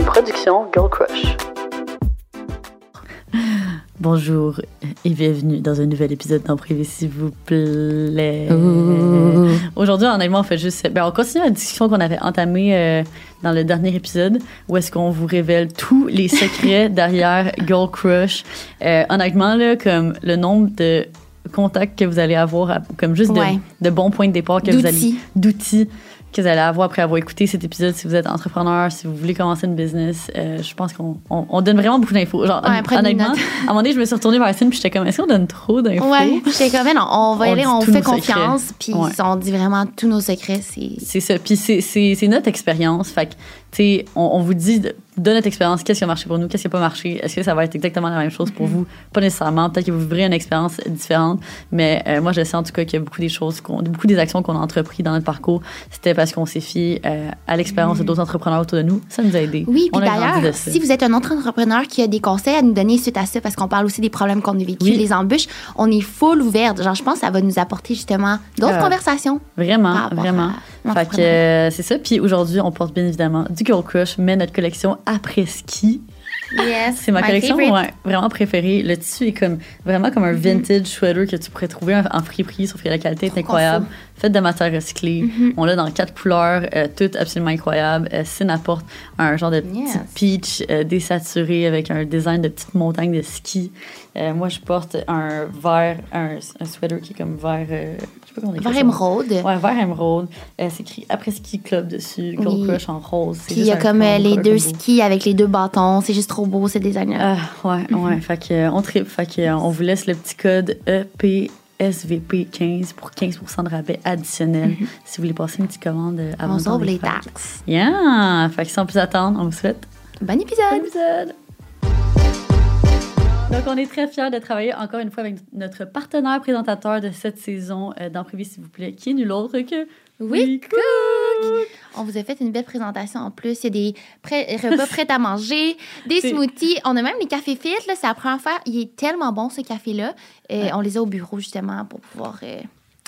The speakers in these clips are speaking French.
Une production Girl Crush. Bonjour et bienvenue dans un nouvel épisode d'En Privé, s'il vous plaît. Aujourd'hui, honnêtement, on fait juste. Ben, on continue la discussion qu'on avait entamée euh, dans le dernier épisode, où est-ce qu'on vous révèle tous les secrets derrière Girl Crush. Euh, honnêtement, là, comme le nombre de contacts que vous allez avoir, comme juste de, Ouais. de bons points de départ que vous allez. D'outils. Que vous allez avoir après avoir écouté cet épisode si vous êtes entrepreneur, si vous voulez commencer une business. Euh, je pense qu'on on, on donne vraiment beaucoup d'infos. Genre, Ouais, honnêtement, à un moment donné, je me suis retournée vers Cine puis j'étais comme, est-ce qu'on donne trop d'infos? Ouais, j'étais comme, non, on va y aller, on fait confiance, puis Ouais. on dit vraiment tous nos secrets. C'est ça. Puis c'est- notre expérience. Fait que, on, on vous dit de, de notre expérience, qu'est-ce qui a marché pour nous, qu'est-ce qui n'a pas marché. Est-ce que ça va être exactement la même chose pour vous? Pas nécessairement. Peut-être que vous vivrez une expérience différente. Mais euh, moi, je sais en tout cas qu'il y a beaucoup des choses, beaucoup des actions qu'on a entreprises dans notre parcours, c'était parce qu'on s'est fié euh, à l'expérience de d'autres entrepreneurs autour de nous. Ça nous a aidés. Mm. Oui, puis d'ailleurs, si vous êtes un autre entrepreneur qui a des conseils à nous donner suite à ça, parce qu'on parle aussi des problèmes qu'on a vécu, Oui. les embûches, on est full ouverte. Genre, je pense que ça va nous apporter justement d'autres Ah. conversations. Vraiment, vraiment. à Fait que euh, c'est ça. Puis aujourd'hui, on porte bien évidemment du Girl Crush, mais notre collection après ski. Yes, C'est ma collection ouais, vraiment préférée. Le tissu est comme vraiment comme un vintage sweater que tu pourrais trouver en, friperie, sauf que la qualité est Trop incroyable. Fait de matière recyclée. On l'a dans quatre couleurs, euh, toutes absolument incroyables. Euh, Sin apporte un genre de Yes. petit peach euh, désaturé avec un design de petite montagne de ski. Euh, moi, je porte un vert, un, un sweater qui est comme vert, sais pas comment on Vert émeraude. Ouais, vert émeraude. Euh, c'est écrit après ski club dessus, Girl Oui. Crush en rose. C'est Puis il y a comme euh, les deux skis avec les deux bâtons. C'est juste trop beau, ce design Ah, ouais, ouais. Fait que, euh, on tripe. Fait que, euh, on vous laisse le petit code E EPSVP15 pour 15% de rabais additionnel si vous voulez passer une petite commande euh, avant On sauve les taxes. Yeah! Fait que sans plus attendre, on vous souhaite Bon bon épisode! Donc, on est très fiers de travailler encore une fois avec notre partenaire présentateur de cette saison euh, s'il vous plaît, qui est nul autre que Oui, Cook! On vous a fait une belle présentation en plus. Il y a des prêts- repas prêts à manger, des smoothies. On a même les cafés fit. C'est la première fois. Il est tellement bon, ce café-là. Euh, Ouais. On les a au bureau, justement, pour pouvoir euh,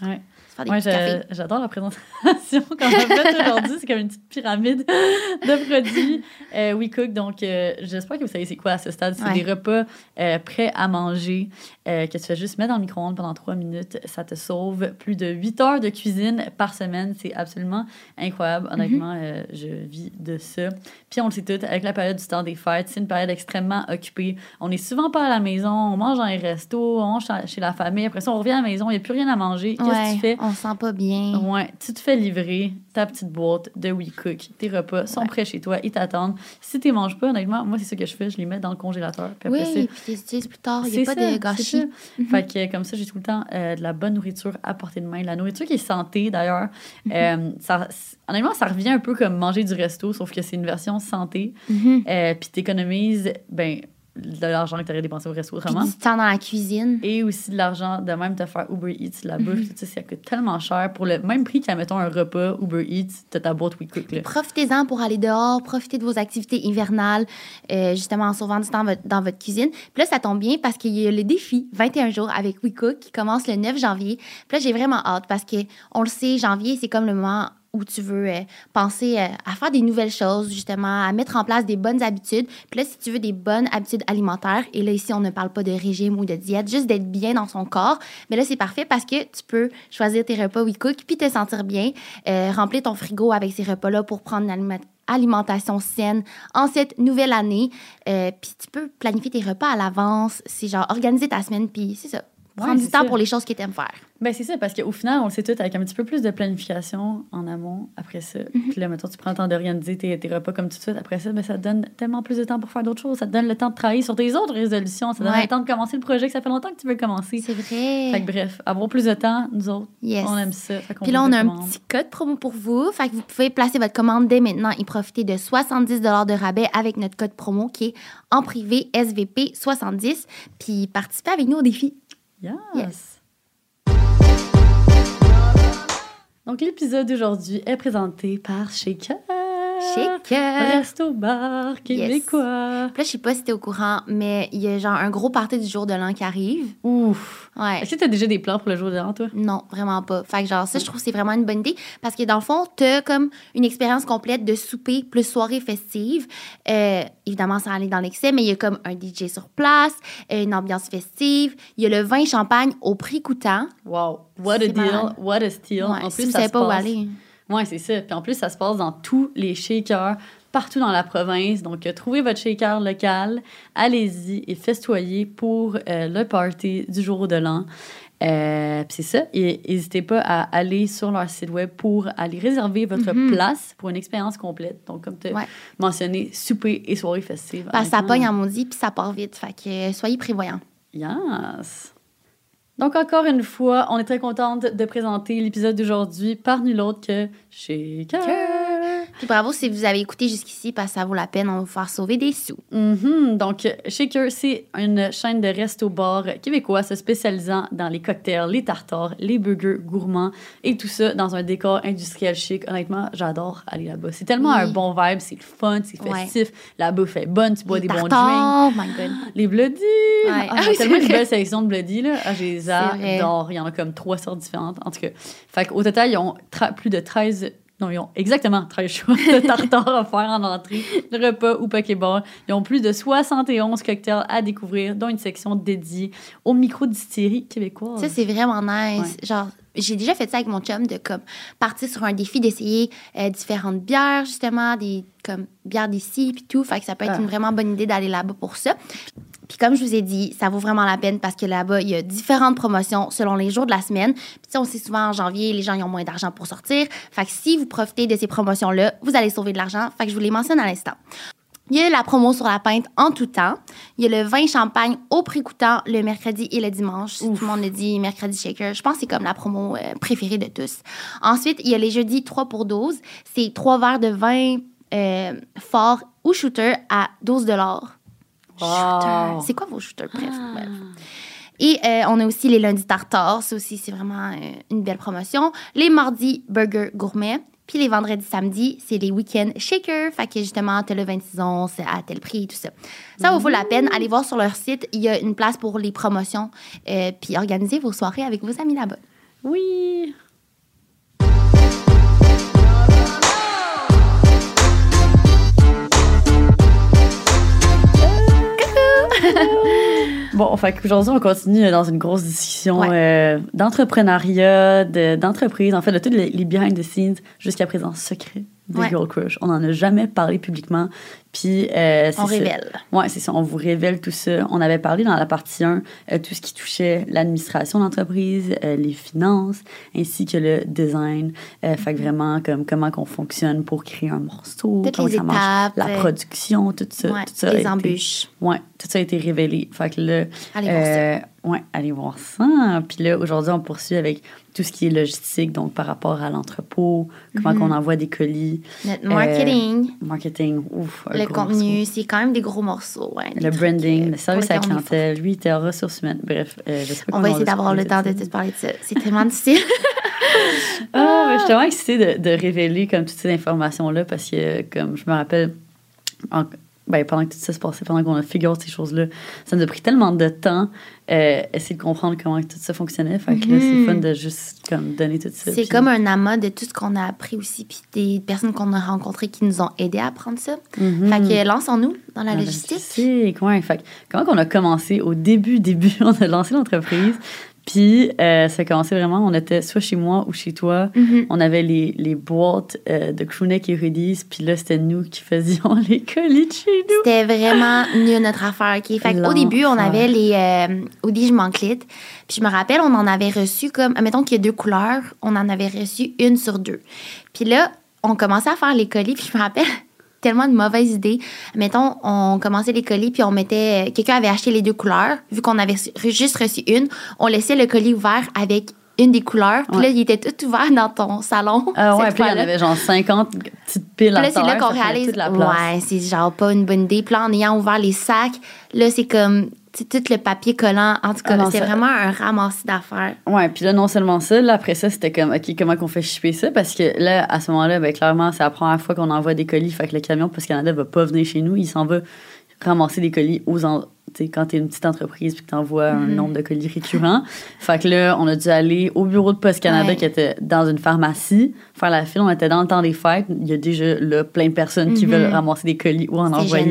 Ouais. Se faire des Moi, cafés. j'adore la présentation qu'on a faite aujourd'hui. C'est comme une petite pyramide de produits. Euh, We Cook, donc euh, j'espère que vous savez c'est quoi à ce stade. C'est Ouais. des repas euh, prêts à manger euh, que tu fais juste mettre dans le micro-ondes pendant trois minutes. Ça te sauve plus de 8 heures de cuisine par semaine. C'est absolument incroyable. Honnêtement, euh, je vis de ça. Puis on le sait tout, avec la période du temps des fêtes, c'est une période extrêmement occupée. On n'est souvent pas à la maison, on mange dans les restos, on mange chez la famille. Après ça, on revient à la maison, il n'y a plus rien à manger. Qu'est-ce que Ouais, tu fais? On se sent pas bien. Ouais, tu te fais livrer ta petite boîte de We Cook. Tes repas sont Ouais. prêts chez toi, ils t'attendent. Si tu les manges pas, honnêtement, moi, c'est ça que je fais. Je les mets dans le congélateur. Puis après, Oui, c'est- puis tu les utilises plus tard. Il n'y c'est a pas ça, de gâchis. Mhm. Fait que comme ça, j'ai tout le temps euh, de la bonne nourriture à portée de main. La nourriture qui est santé, d'ailleurs. Mhm. Euh, ça, honnêtement, ça revient un peu comme manger du resto, sauf que c'est une version santé. Mhm. Euh, Puis t'économises, ben, de l'argent que tu aurais dépensé au resto autrement. du temps dans la cuisine. Et aussi de l'argent de même te faire Uber Eats, la Mhm. bouffe, tout ça, ça coûte tellement cher. Pour le même prix qu'à, mettons, un repas Uber Eats, t'as ta boîte We Cook, là. Profitez-en pour aller dehors, profitez de vos activités hivernales, euh, justement en sauvant du temps dans votre cuisine. Puis là, ça tombe bien parce qu'il y a le défi 21 jours avec WeCook qui commence le 9 janvier. Puis là, j'ai vraiment hâte parce que on le sait, janvier, c'est comme le moment où tu veux euh, penser euh, à faire des nouvelles choses, justement, à mettre en place des bonnes habitudes. Puis là, si tu veux des bonnes habitudes alimentaires, et là, ici, on ne parle pas de régime ou de diète, juste d'être bien dans son corps, mais là, c'est parfait parce que tu peux choisir tes repas WeCook puis te sentir bien, euh, remplir ton frigo avec ces repas-là pour prendre une alimentation saine en cette nouvelle année. Puis tu peux planifier tes repas à l'avance. C'est genre organiser ta semaine, puis c'est ça. Prendre du temps ça. pour les choses que tu aimes faire. Ben, c'est ça, parce qu'au final, on le sait tout, avec un petit peu plus de planification en amont après ça. Mhm. Puis là, mettons, tu prends le temps d'organiser tes, tes repas comme tout de suite. Après ça, ben, ça te donne tellement plus de temps pour faire d'autres choses. Ça te donne le temps de travailler sur tes autres résolutions. Ça te donne Ouais. le temps de commencer le projet que ça fait longtemps que tu veux commencer. C'est Fait vrai. que bref, avoir plus de temps, nous autres, Yes. on aime ça. Fait Puis là, on a un petit code promo pour vous. Fait que vous pouvez placer votre commande dès maintenant et profiter de 70 de rabais avec notre code promo qui est en privé SVP 70. Puis participez avec nous au défi. Yes. Donc, l'épisode d'aujourd'hui est présenté par Shaker. Shaker. Resto bar québécois. Puis là, je sais pas si t'es au courant, mais il y a genre un gros party du jour de l'an qui arrive. Ouf. Ouais. Est-ce que t'as déjà des plans pour le jour de l'an, toi? Non, vraiment pas. Fait que genre, ça, je trouve que c'est vraiment une bonne idée parce que dans le fond, t'as comme une expérience complète de souper plus soirée festive. Euh, évidemment, ça aller dans l'excès, mais il y a comme un DJ sur place, une ambiance festive. Il y a le vin champagne au prix coûtant. Wow. What a deal. What a steal. Ouais, en si plus, vous ça savez se pas où aller. Ouais, c'est ça. Puis en plus, ça se passe dans tous les shakers, partout dans la province. Donc, euh, trouvez votre shaker local, allez-y et festoyez pour euh, le party du jour de l'an. Euh, puis c'est ça. Et n'hésitez pas à aller sur leur site web pour aller réserver votre Mhm. place pour une expérience complète. Donc, comme tu as Ouais. mentionné, souper et soirée festive. Ça pogne en maudit, puis ça part vite. Fait que euh, soyez prévoyants. Yes. Donc, encore une fois, on est très contente de présenter l'épisode d'aujourd'hui par nul autre que Shaker. Puis bravo si vous avez écouté jusqu'ici, parce que ça vaut la peine, on va vous faire sauver des sous. Mhm. Donc, Shaker, c'est une chaîne de resto-bar québécois se spécialisant dans les cocktails, les tartares, les burgers gourmands et tout ça dans un décor industriel chic. Honnêtement, j'adore aller là-bas. C'est tellement Oui. un bon vibe, c'est le fun, c'est Ouais. festif, la bouffe est bonne, tu bois Les des bons drinks. Oh my god. Les bloody! Ouais. Ah, Ah oui, tellement une belle sélection de bloody, là. Ah, je les adore. Il y en a comme trois sortes différentes. En tout cas, fait qu'au total, ils ont plus de 13... Non, ils ont exactement 13 choix de tartares à faire en entrée, de repas ou Pokéball. Ils ont plus de 71 cocktails à découvrir, dont une section dédiée aux micro-distilleries québécoises. Ça, c'est vraiment nice. Genre, j'ai déjà fait ça avec mon chum de comme partir sur un défi d'essayer euh, différentes bières, justement, des comme bières d'ici puis tout. Fait que ça peut être Ah. une vraiment bonne idée d'aller là-bas pour ça. Puis comme je vous ai dit, ça vaut vraiment la peine parce que là-bas, il y a différentes promotions selon les jours de la semaine. Puis on sait souvent en janvier, les gens ils ont moins d'argent pour sortir. Fait que si vous profitez de ces promotions-là, vous allez sauver de l'argent. Fait que je vous les mentionne à l'instant. Il y a la promo sur la pinte en tout temps. Il y a le vin champagne au prix coûtant le mercredi et le dimanche. Si Ouf. tout le monde le dit, mercredi shaker. Je pense que c'est comme la promo euh, préférée de tous. Ensuite, il y a les jeudis 3 pour 12. C'est trois verres de vin euh, fort ou shooter à 12 Wow. C'est quoi vos shooters? Bref, Ah. bref. Et euh, on a aussi les lundis tartare. Ça aussi, c'est vraiment une belle promotion. Les mardis, burger gourmet. Puis les vendredis, samedis, c'est les week-ends shaker. Fait que justement, t'as le 26 onces à tel prix et tout ça. Ça vaut la peine. Allez voir sur leur site. Il y a une place pour les promotions. Euh, puis organisez vos soirées avec vos amis là-bas. Oui. Bon, fait qu'aujourd'hui, on continue dans une grosse discussion Ouais. euh, d'entrepreneuriat, de- d'entreprise, en fait, de tous les, les behind the scenes jusqu'à présent secrets des Ouais. Girl Crush. On n'en a jamais parlé publiquement. Puis, euh, On ça. révèle. Oui, c'est ça. On vous révèle tout ça. On avait parlé dans la partie 1 euh, tout ce qui touchait l'administration d'entreprise, euh, les finances, ainsi que le design. Euh, Fait que vraiment, comme comment qu'on fonctionne pour créer un morceau, Toutes comment les ça marche, étapes. la euh, production, tout ça. ouais, tout ça les embûches. Ouais, tout ça a été révélé. Fait que là, Allez voir ça. euh, ouais, allez voir ça. Puis là, aujourd'hui, on poursuit avec tout ce qui est logistique, donc par rapport à l'entrepôt, comment Mhm. qu'on envoie des colis, Notre marketing, marketing, ouf, le contenu, c'est quand même des gros morceaux. Ouais, Le branding, euh, le service à la on clientèle, lui, il était ressources humaines. Bref, euh, je sais pas On va essayer d'avoir le temps de tout parler de ça. C'est tellement difficile. Ah, mais je suis tellement excitée de, de révéler comme toutes ces informations-là parce que, comme je me rappelle, en- ben, pendant que tout ça se passait, pendant qu'on a figuré ces choses-là, ça nous a pris tellement de temps euh, essayer de comprendre comment tout ça fonctionnait. Fait que là, c'est Mhm. fun de juste comme, donner tout ça. C'est comme un amas de tout ce qu'on a appris aussi, puis des personnes qu'on a rencontrées qui nous ont aidés à apprendre ça. Mhm. Fait que lançons-nous dans la logistique. logistique, ouais. Fait que comment qu'on a commencé au début, début, on a lancé l'entreprise. Puis, euh, ça a commencé vraiment, on était soit chez moi ou chez toi. Mhm. On avait les, les boîtes euh, de crewneck et Rudy's, puis là, c'était nous qui faisions les colis de chez nous. C'était vraiment nul notre affaire. OK? Fait au début, on avait les euh, Audi Je m'enclite. Puis je me rappelle, on en avait reçu comme, admettons qu'il y a deux couleurs, on en avait reçu une sur deux. Puis là, on commençait à faire les colis, puis je me rappelle tellement de mauvaises idées. Mettons, on commençait les colis, puis on mettait. Quelqu'un avait acheté les deux couleurs. Vu qu'on avait juste reçu une, on laissait le colis ouvert avec une des couleurs. Puis Ouais. là, il était tout ouvert dans ton salon. Ah ouais, puis là, il y en avait genre 50 petites piles Puis là, c'est là qu'on réalise, ouais, c'est genre pas une bonne idée. Puis là, en ayant ouvert les sacs, là, c'est comme, tout le papier collant. En tout cas, Ah non, c'est vraiment un ramassis d'affaires. Ouais, puis là, non seulement ça, là, après ça, c'était comme, OK, comment qu'on fait shipper ça? Parce que là, à ce moment-là, ben, clairement, c'est la première fois qu'on envoie des colis. Fait que le camion Post Canada va pas venir chez nous. Il s'en va ramasser des colis aux. En... Tu quand t'es une petite entreprise puis que t'envoies un Mhm. nombre de colis récurrents. fait que là, on a dû aller au bureau de Post Canada Ouais. qui était dans une pharmacie, faire la file. On était dans le temps des fêtes. Il y a déjà là, plein de personnes qui Mhm. veulent ramasser des colis ou en envoyer.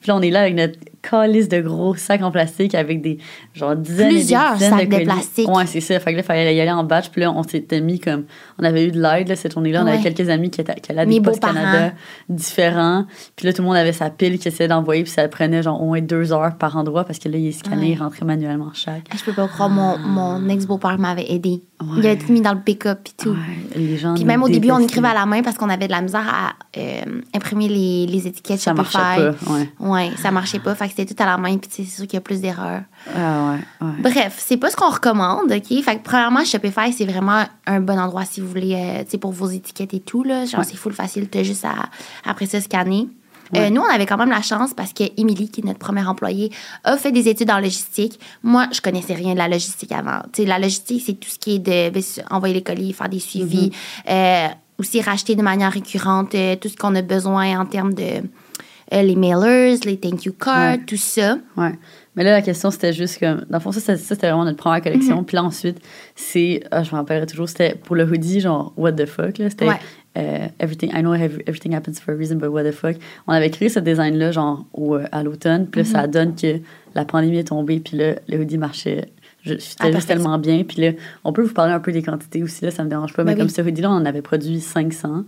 Puis là, on est là avec notre calice de gros sacs en plastique avec des genre dizaines Plusieurs et des dizaines sacs de plastique. Ouais, c'est ça. Fait que là, il fallait y aller en batch. Puis là, on s'était mis comme. On avait eu de l'aide, là, cette journée-là. On avait quelques amis qui, étaient, qui allaient à des postes. Canada différents. Puis là, tout le monde avait sa pile qui essayait d'envoyer. Puis ça prenait genre au moins deux heures par endroit parce que là, il scanné, Ouais. il rentrait manuellement chaque. Je peux pas croire, mon, mon ex-beau-père m'avait aidé. Il Ouais. a tout mis dans le pick-up et tout. Les gens. Puis même au début, on écrivait à la main parce qu'on avait de la misère à euh, imprimer les, les étiquettes Ça marchait pas. Ouais. Ouais, ça marchait pas. Fait que c'était tout à la main. Puis c'est sûr qu'il y a plus d'erreurs. Ah ouais. ouais. Bref, c'est pas ce qu'on recommande, OK? Fait que premièrement, Shopify, c'est vraiment un bon endroit si vous voulez, euh, tu sais, pour vos étiquettes et tout, là. Genre, Ouais. c'est full facile, t'as juste à, après ça, scanner. Euh, nous, on avait quand même la chance parce que Emily, qui est notre première employée, a fait des études en logistique. Moi, je connaissais rien de la logistique avant. La logistique, c'est tout ce qui est de ben, envoyer les colis, faire des suivis, euh, aussi racheter de manière récurrente euh, tout ce qu'on a besoin en termes de les mailers, les thank you cards, Ouais. tout ça. Ouais. Mais là, la question, c'était juste comme. Dans le fond, ça, c'était- ça, c'était vraiment notre première collection. Mhm. Puis là, ensuite, c'est. ah, je me rappellerai toujours, c'était pour le hoodie, genre, what the fuck, là. C'était. Ouais. euh, everything, I know every- everything happens for a reason, but what the fuck. On avait créé ce design-là, genre, au, euh, à l'automne. Puis là, Mhm. ça donne que la pandémie est tombée. Puis là, le hoodie marchait. Je- juste perfection. tellement bien. Puis là, on peut vous parler un peu des quantités aussi, là, ça me dérange pas. mais Ben comme oui. ce hoodie-là, on en avait produit 500.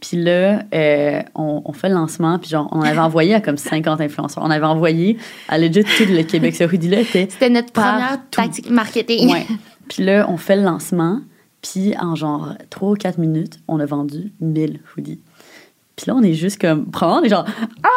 Puis là, euh, on, on fait le lancement, puis genre, on avait envoyé à comme 50 influenceurs. On avait envoyé à legit tout le Québec. Ce hoodie-là était. C'était notre première tactique marketing. Ouais. Puis là, on fait le lancement, puis en genre 3 ou 4 minutes, on a vendu 1000 hoodies. Puis là, on est juste comme. Probablement, on est genre. Ah!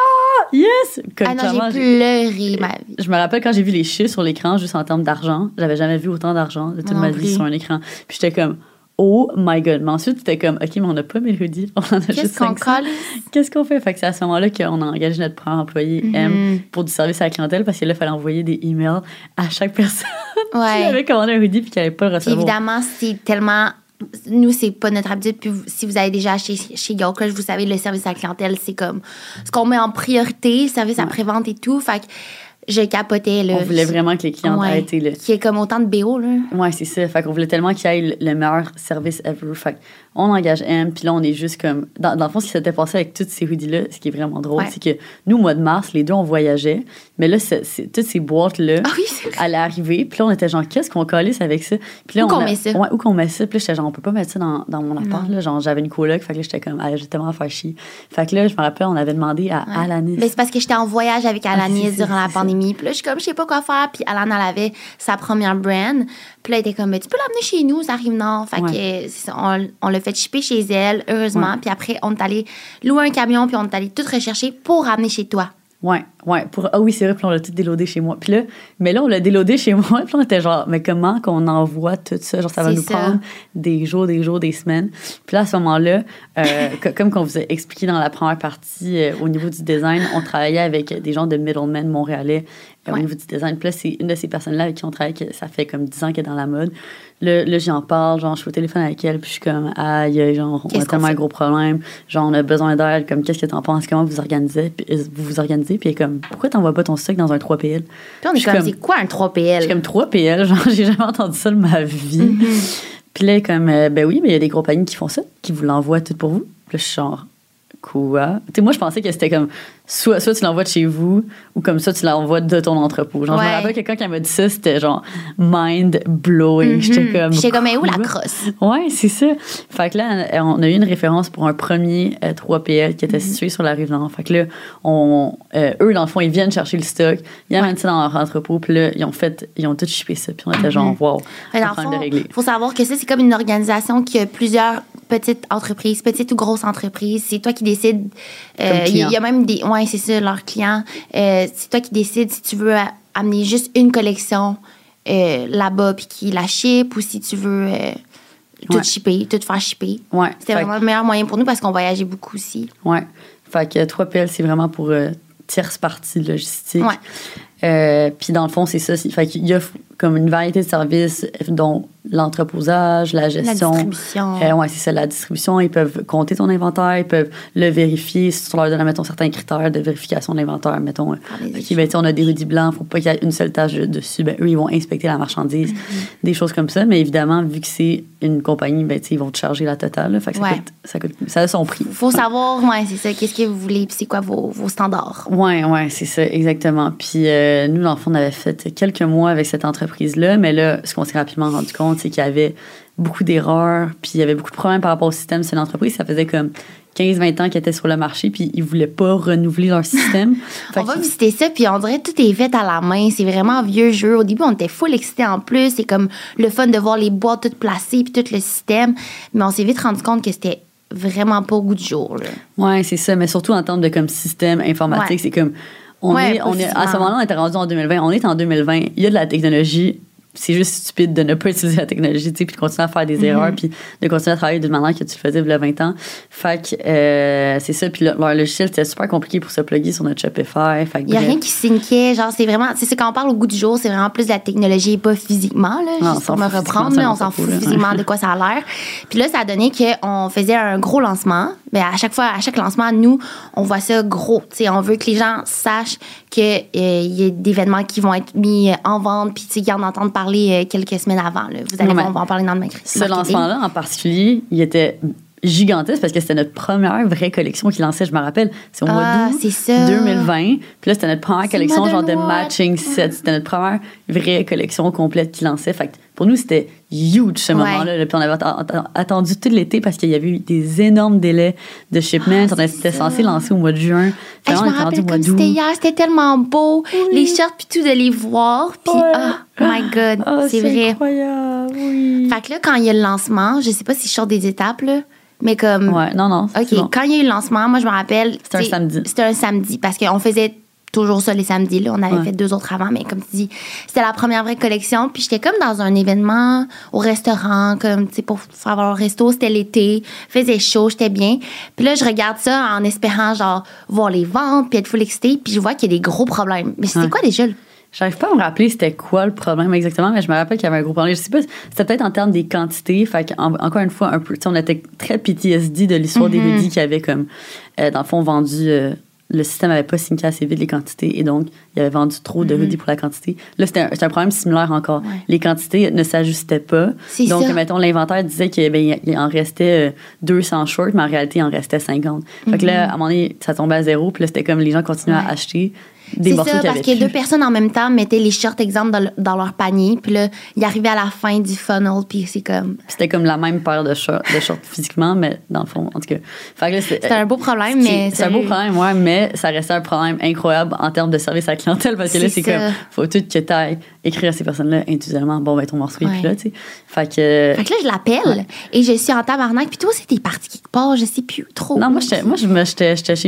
Yes! Comme Ah non, j'ai pleuré ma vie. je me rappelle quand j'ai vu les chiffres sur l'écran, juste en termes d'argent, j'avais jamais vu autant d'argent de toute ma vie sur un écran. Puis j'étais comme, oh my god. Mais ensuite, c'était comme, ok, mais on n'a pas 1000 hoodies, on en a juste Qu'est-ce qu'on 500. colle? Qu'est-ce qu'on fait? Fait que c'est à ce moment-là qu'on a engagé notre premier employé, Mhm. M, pour du service à la clientèle, parce que là, il fallait envoyer des emails à chaque personne qui Ouais. avait commandé un hoodie puis qui n'avait pas le recevoir. évidemment, c'est tellement. Nous, c'est pas notre habitude. Puis si vous avez déjà acheté chez Yo Crush, vous savez, le service à la clientèle, c'est comme ce qu'on met en priorité, service Ouais. prévente et tout. Fait que je capotais, là. On voulait vraiment que les clients Ouais. aient été là. Qui est comme autant de BO, là. Ouais, c'est ça. Fait qu'on voulait tellement qu'il y ait le- le meilleur service ever. Fait on engage M, puis là, on est juste comme. Dans, dans le fond, ce qui s'était passé avec toutes ces hoodies-là, ce qui est vraiment drôle, Ouais. c'est que nous, au mois de mars, les deux, on voyageait. Mais là, c'est- c'est- toutes ces boîtes-là Ah oui, allaient arriver. Puis là, on était genre, qu'est-ce qu'on calisse avec ça? Puis là, Où on qu'on a- met ça? Ouais, où qu'on met ça? Puis là, j'étais genre, on peut pas mettre ça dans, dans mon appart. Non. Là. Genre, j'avais une coloc. Fait que là, j'étais comme, ah, j'ai tellement à faire chier. Fait que là, je me rappelle, on avait demandé à Ouais. Alanis. Ben, c'est parce que j'étais en voyage avec Alanis Ah, c'est ça, durant la pandémie. Puis là, je suis comme, je sais pas quoi faire. Puis Alana, elle avait sa première brand. Puis là, elle était comme, Ben, tu peux l'amener chez nous, ça arrive nord. Fait Ouais. que on, on l'a fait shipper chez elle, heureusement. Puis après, on est allé louer un camion, puis on est allé tout rechercher pour ramener chez toi. Ouais, ouais. Pour... Ah oui, c'est vrai, puis on l'a tout déloadé chez moi. Puis là, mais là, on l'a déloadé chez moi, puis on était genre, mais comment qu'on envoie tout ça? Genre, ça va nous ça. prendre des jours, des jours, des semaines. Puis là, à ce moment-là, euh, co- comme qu'on vous a expliqué dans la première partie, euh, au niveau du design, on travaillait avec des gens de middlemen montréalais au Ouais. niveau du design. Puis là, c'est une de ces personnes-là avec qui on travaille, que ça fait comme 10 ans qu'elle est dans la mode. Là, là j'en parle, genre, je suis au téléphone avec elle, puis je suis comme, aïe, genre, on a tellement un gros problème. Genre, on a besoin d'aide, comme, qu'est-ce que t'en penses? Comment vous organisez? Puis, euh, vous vous organisez? Puis elle est comme, pourquoi t'envoies pas ton stock dans un 3PL? Puis on est Je comme, c'est quoi un Je 3PL? suis comme 3PL, genre, j'ai jamais entendu ça de ma vie. Mm-hmm. Puis là, elle est comme, euh, ben oui, mais il y a des compagnies qui font ça, qui vous l'envoient tout pour vous. Puis là, je suis genre, quoi? Tu sais, moi, je pensais que c'était comme, soit, soit tu l'envoies de chez vous, ou comme ça, tu l'envoies de ton entrepôt. Genre, je Ouais. me rappelle quelqu'un qui m'a dit ça, c'était genre, mind blowing. J'étais Mhm. comme, J'étais comme, mais où la crosse? Ouais, c'est ça. Fait que là, euh, on a eu une référence pour un premier euh, 3PL qui Mhm. était situé sur la rive nord. Fait que là, on, euh, eux, dans le fond, ils viennent chercher le stock, ils amènent ça dans leur entrepôt, puis là, ils ont fait, ils ont tout shippé ça, puis on était genre, wow, Fait, dans le problème de régler. faut savoir que ça, c'est comme une organisation qui a plusieurs petites entreprises, petites ou grosses entreprises. C'est toi qui décides. euh, Il y, il a même des. Ouais, c'est ça, leurs clients. Euh, c'est toi qui décides si tu veux amener juste une collection euh, là-bas puis qui la ship ou si tu veux tout Ouais. shipper, tout faire shipper. Ouais. C'était vraiment le meilleur moyen pour nous parce qu'on voyageait beaucoup aussi. Ouais. Fait que 3PL, c'est vraiment pour tierce partie logistique. Ouais. Euh, puis dans le fond, c'est ça. Fait qu'il offre comme une variété de services, dont l'entreposage, la La gestion. distribution. Euh, ouais, c'est ça, la distribution. Ils peuvent compter ton inventaire, ils peuvent le vérifier. Si tu leur donnes, mettons, certains critères de vérification de l'inventaire, mettons, euh, Faire des OK, ben, on a des rudis blancs, faut pas qu'il y ait une seule tâche dessus. Ben, eux, ils vont inspecter la marchandise, Mm-hmm. des choses comme ça. Mais évidemment, vu que c'est une compagnie, ben, ils vont te charger la totale. là. fait que ça, Ouais. coûte, ça, coûte, ça a son prix. faut savoir, ouais, c'est ça, qu'est-ce que vous voulez, puis c'est quoi vos, vos standards. Ouais, ouais, c'est ça, exactement. Puis euh, nous, dans le fond, on avait fait quelques mois avec cette entreprise-là, mais là, ce qu'on s'est rapidement rendu compte, c'est qu'il y avait beaucoup d'erreurs, puis il y avait beaucoup de problèmes par rapport au système. C'est une entreprise, ça faisait comme 15-20 ans qu'ils étaient sur le marché, puis ils voulaient pas renouveler leur système. On va visiter ça, puis on dirait que tout est fait à la main. C'est vraiment vieux jeu. Au début, on était full excités en plus. C'est comme le fun de voir les boîtes toutes placées, puis tout le système. Mais on s'est vite rendu compte que c'était vraiment pas au goût du jour. là. Ouais, c'est ça, mais surtout en termes de comme système informatique, Ouais. c'est comme on Ouais, est, on est à ce moment-là, on était rendu en 2020, on est en 2020, il y a de la technologie. C'est juste stupide de ne pas utiliser la technologie, tu sais, puis de continuer à faire Mhm. des erreurs, puis de continuer à travailler d'une manière que tu le faisais il y a 20 ans. Fait que euh, c'est ça, puis le- leur logiciel, c'était super compliqué pour se plugger sur notre Shopify. Fait Il n'y a bref. rien qui syncait. Genre, c'est vraiment. C'est quand on parle au goût du jour, c'est vraiment plus de la technologie et pas physiquement, là. Non, juste pour me reprendre, là, on s'en fout physiquement de quoi ça a l'air. Puis là, ça a donné qu'on faisait un gros lancement. Ben, à chaque fois, à chaque lancement, nous, on voit ça gros. Tu sais, on veut que les gens sachent qu'il y a d'événements qui vont être mis en vente, puis tu sais, qu'ils en entendent parler euh, quelques semaines avant. Là. Vous allez mais on va en parler dans le marketing. Ce lancement-là, en particulier, il était gigantesque parce que c'était notre première vraie collection qui lançait, je me rappelle. C'est au mois Ah, d'août c'est ça. 2020. Puis là, c'était notre première collection, genre de matching set. C'était notre première vraie collection complète qui lançait. Fait que pour nous, c'était huge ce Ouais. moment-là. Puis on avait attendu tout l'été parce qu'il y avait eu des énormes délais de shipment. Ah, on était censé lancer au mois de juin. Hey, je me rappelle au mois comme c'était hier, c'était tellement beau. Les shirts, puis tout, de les voir. Puis, Ouais. ah, my God, Ah, c'est vrai. incroyable, oui. Fait que là, quand il y a le lancement, je sais pas si je sors des étapes, là, mais comme. Ouais, non, non. OK, bon. quand il y a eu le lancement, moi, je me rappelle. C'était un samedi. C'était un samedi parce qu'on faisait toujours ça les samedis. Là. On avait Ouais. fait deux autres avant, mais comme tu dis, c'était la première vraie collection. Puis j'étais comme dans un événement au restaurant, comme, tu sais, pour faire avoir un resto. C'était l'été, faisait chaud, j'étais bien. Puis là, je regarde ça en espérant, genre, voir les ventes, puis être full excitée. Puis je vois qu'il y a des gros problèmes. Mais c'était Ouais. quoi déjà? le- J'arrive pas à me rappeler c'était quoi le problème exactement, mais je me rappelle qu'il y avait un gros problème. Je sais pas, c'était peut-être en termes des quantités. Fait qu'en- encore une fois, un peu, on était très PTSD de l'histoire des hoodies qui avaient comme, euh, dans le fond, vendu. euh, le système avait pas signé assez vite les quantités et donc il avait vendu trop de hoodies pour la quantité. Là, c'était un, problème similaire encore. Ouais. Les quantités ne s'ajustaient pas. Donc, ça. mettons, l'inventaire disait qu'il ben, en restait euh, 200 shorts, mais en réalité, il en restait 50. Fait que là, à un moment donné, ça tombait à zéro. Puis là, c'était comme les gens continuaient Ouais. à acheter des C'est morceaux ça, parce que deux plus. personnes en même temps mettaient les shirts, exemple, dans, le- dans leur panier. Puis là, ils arrivaient à la fin du funnel, puis c'est comme. C'était comme la même paire de shorts, de shorts physiquement, mais dans le fond, en tout cas. Fait C'était un beau problème, mais. C'est un beau problème, ouais, mais ça restait un problème incroyable en termes de service à la clientèle parce que là, C'est comme, faut tout que tu ailles écrire à ces personnes-là individuellement, bon, ben ton morceau est Ouais. plus là, tu sais. Fait que. Fait que là, je l'appelle et je suis en tabarnak. Puis toi t'es parti quelque part, je sais plus trop. Non, moi, j'étais, moi, chez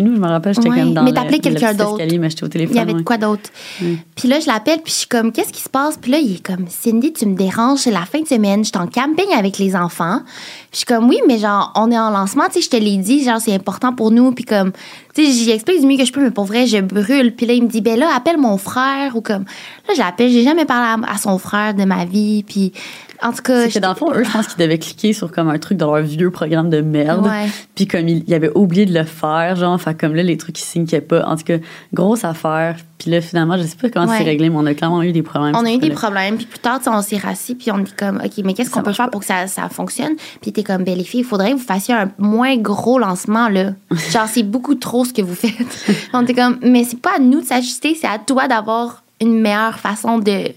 nous, je me rappelle, j'étais Ouais, comme dans mais t'appelais quelqu'un d'autre. mais j'étais au téléphone. Il y avait de quoi d'autre. Mm. Puis là, je l'appelle, puis je suis comme, qu'est-ce qui se passe? Puis là, il est comme, Cindy, tu me déranges, c'est la fin de semaine, je suis en camping avec les enfants. Puis je suis comme, oui, mais genre, on est en lancement, tu sais, je te l'ai dit, genre, c'est important pour nous. Puis comme, tu sais, j'y explique du mieux que je peux, mais pour vrai, je brûle. Puis là, il me dit, ben là, appelle mon frère, ou comme, là, je l'appelle, j'ai jamais parlé à, à son frère de ma vie. Puis, en tout cas, C'est que dans le fond, eux, je pense qu'ils devaient cliquer sur comme un truc dans leur vieux programme de merde. Ouais. Puis comme ils, ils avaient oublié de le faire, genre, fait comme là, les trucs, ils syncaient pas. En tout cas, grosse affaire. Puis là, finalement, je sais pas comment Ouais. c'est réglé, mais on a clairement eu des problèmes. On a eu des problèmes, puis plus tard, tu sais, on s'est rassis, puis on dit comme, OK, mais qu'est-ce qu'on peut faire pas. pour que ça, ça fonctionne? Puis t'es comme, ben les filles, il faudrait que vous fassiez un moins gros lancement, là. Genre, c'est beaucoup trop ce que vous faites. on était comme, mais c'est pas à nous de s'ajuster, c'est à toi d'avoir une meilleure façon de,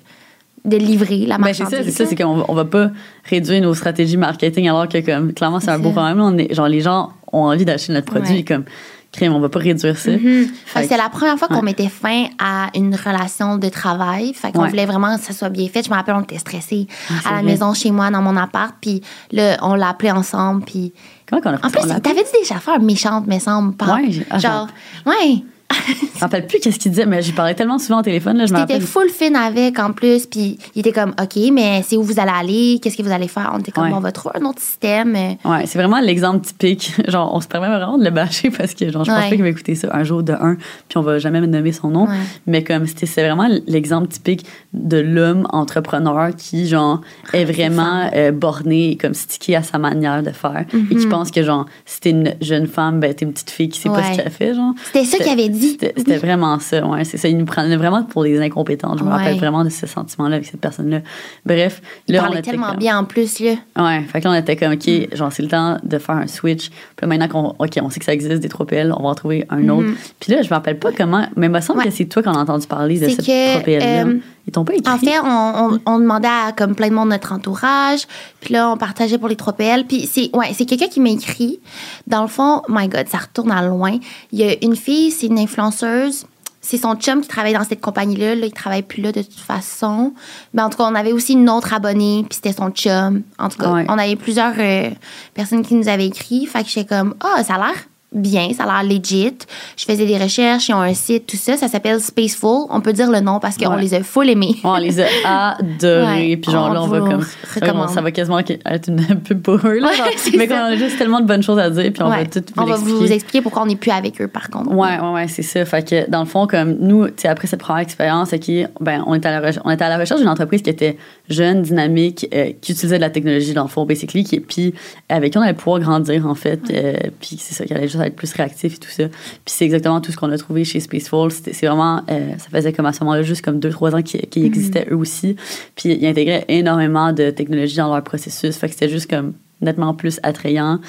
de livrer la Ben, c'est marchandise. ça, c'est ça, c'est qu'on on va pas réduire nos stratégies marketing alors que, comme, clairement, c'est un beau problème. On est, genre, les gens ont envie d'acheter notre produit, Ouais. comme, crème, on va pas réduire ça. Mhm. Fait Fait que- C'est la première fois qu'on ouais. mettait fin à une relation de travail. Fait qu'on Ouais. voulait vraiment que ça soit bien fait. Je me rappelle, on était stressés Ah, à la vrai. maison chez moi, dans mon appart. Puis là, on l'a appelé ensemble. Puis Comment qu'on a En plus, t'avais dit des affaires méchantes, me semble. par- Ouais, ah, genre, ouais. Je me rappelle plus qu'est-ce qu'il disait, mais j'y parlais tellement souvent au téléphone. Là, je full fin avec en plus, puis il était comme, OK, mais c'est où vous allez aller? Qu'est-ce que vous allez faire? On était comme, Ouais. on va trouver un autre système. Ouais, c'est vraiment l'exemple typique. Genre, on se permet vraiment de le bâcher parce que, genre, je pense Ouais. pas qu'il va écouter ça un jour de un, puis on va jamais me nommer son nom. Ouais. Mais comme, c'était c'est vraiment l'exemple typique de l'homme entrepreneur qui, genre, est vraiment euh, borné, comme stické à sa manière de faire. Et Mhm. qui pense que, genre, si t'es une jeune femme, ben, t'es une petite fille qui sait pas ce qu'elle fait, genre. C'était ça qu'il avait dit. C'était vraiment ça, ouais, c'est ça. Il nous prenait vraiment pour des incompétentes. Je me Ouais. rappelle vraiment de ce sentiment-là avec cette personne-là. Bref, Il là, on était tellement comme- bien en plus, là. Ouais, fait que là, on était comme, OK, Mm. genre, c'est le temps de faire un switch. Puis là, maintenant qu'on OK, on sait que ça existe, des 3PL, on va en trouver un autre. Puis là, je me rappelle pas comment, mais il me semble Mm-hmm. Ouais. que c'est toi qu'on a entendu parler de cette que, 3PL-là. euh, Ils t'ont pas écrit. En fait, on, on, on demandait à comme plein de monde de notre entourage. Puis là, on partageait pour les 3PL. Puis c'est ouais, c'est quelqu'un qui m'a écrit. Dans le fond, my God, ça retourne à loin. Il y a une fille, c'est une influenceuse. C'est son chum qui travaille dans cette compagnie-là. Là, il travaille plus là de toute façon. Mais en tout cas, on avait aussi une autre abonnée, puis c'était son chum. En tout cas, Ouais. on avait plusieurs euh, personnes qui nous avaient écrit. Fait que j'étais comme, ah, ça a l'air bien, ça a l'air legit. Je faisais des recherches, ils ont un site, tout ça. Ça s'appelle Spaceful. On peut dire le nom parce qu'on Ouais. les a full aimés. on les a adorés. Ouais, Puis genre, on là, on va comme. recommande. Ça va quasiment être une pub pour eux. Là, Ouais, genre. c'est mais qu'on a juste tellement de bonnes choses à dire. Puis on va tout vous On va vous expliquer pourquoi on n'est plus avec eux, par contre. Ouais, ouais, ouais, c'est ça. Fait que, dans le fond, comme nous, tu sais, après cette première expérience, OK, ben, on était à la, on était à la recherche d'une entreprise qui était jeune, dynamique, euh, qui utilisait de la technologie, dans le fond, basically, qui, puis avec qui on allait pouvoir grandir, en fait. euh, puis c'est ça, qui allait juste être plus réactif et tout ça. Puis c'est exactement tout ce qu'on a trouvé chez Spaceful. C'était- C'est vraiment, euh, ça faisait comme à ce moment-là, juste comme deux, trois ans qu'ils qu'ils existaient eux aussi. Puis ils intégraient énormément de technologie dans leur processus. Fait que c'était juste comme nettement plus attrayant.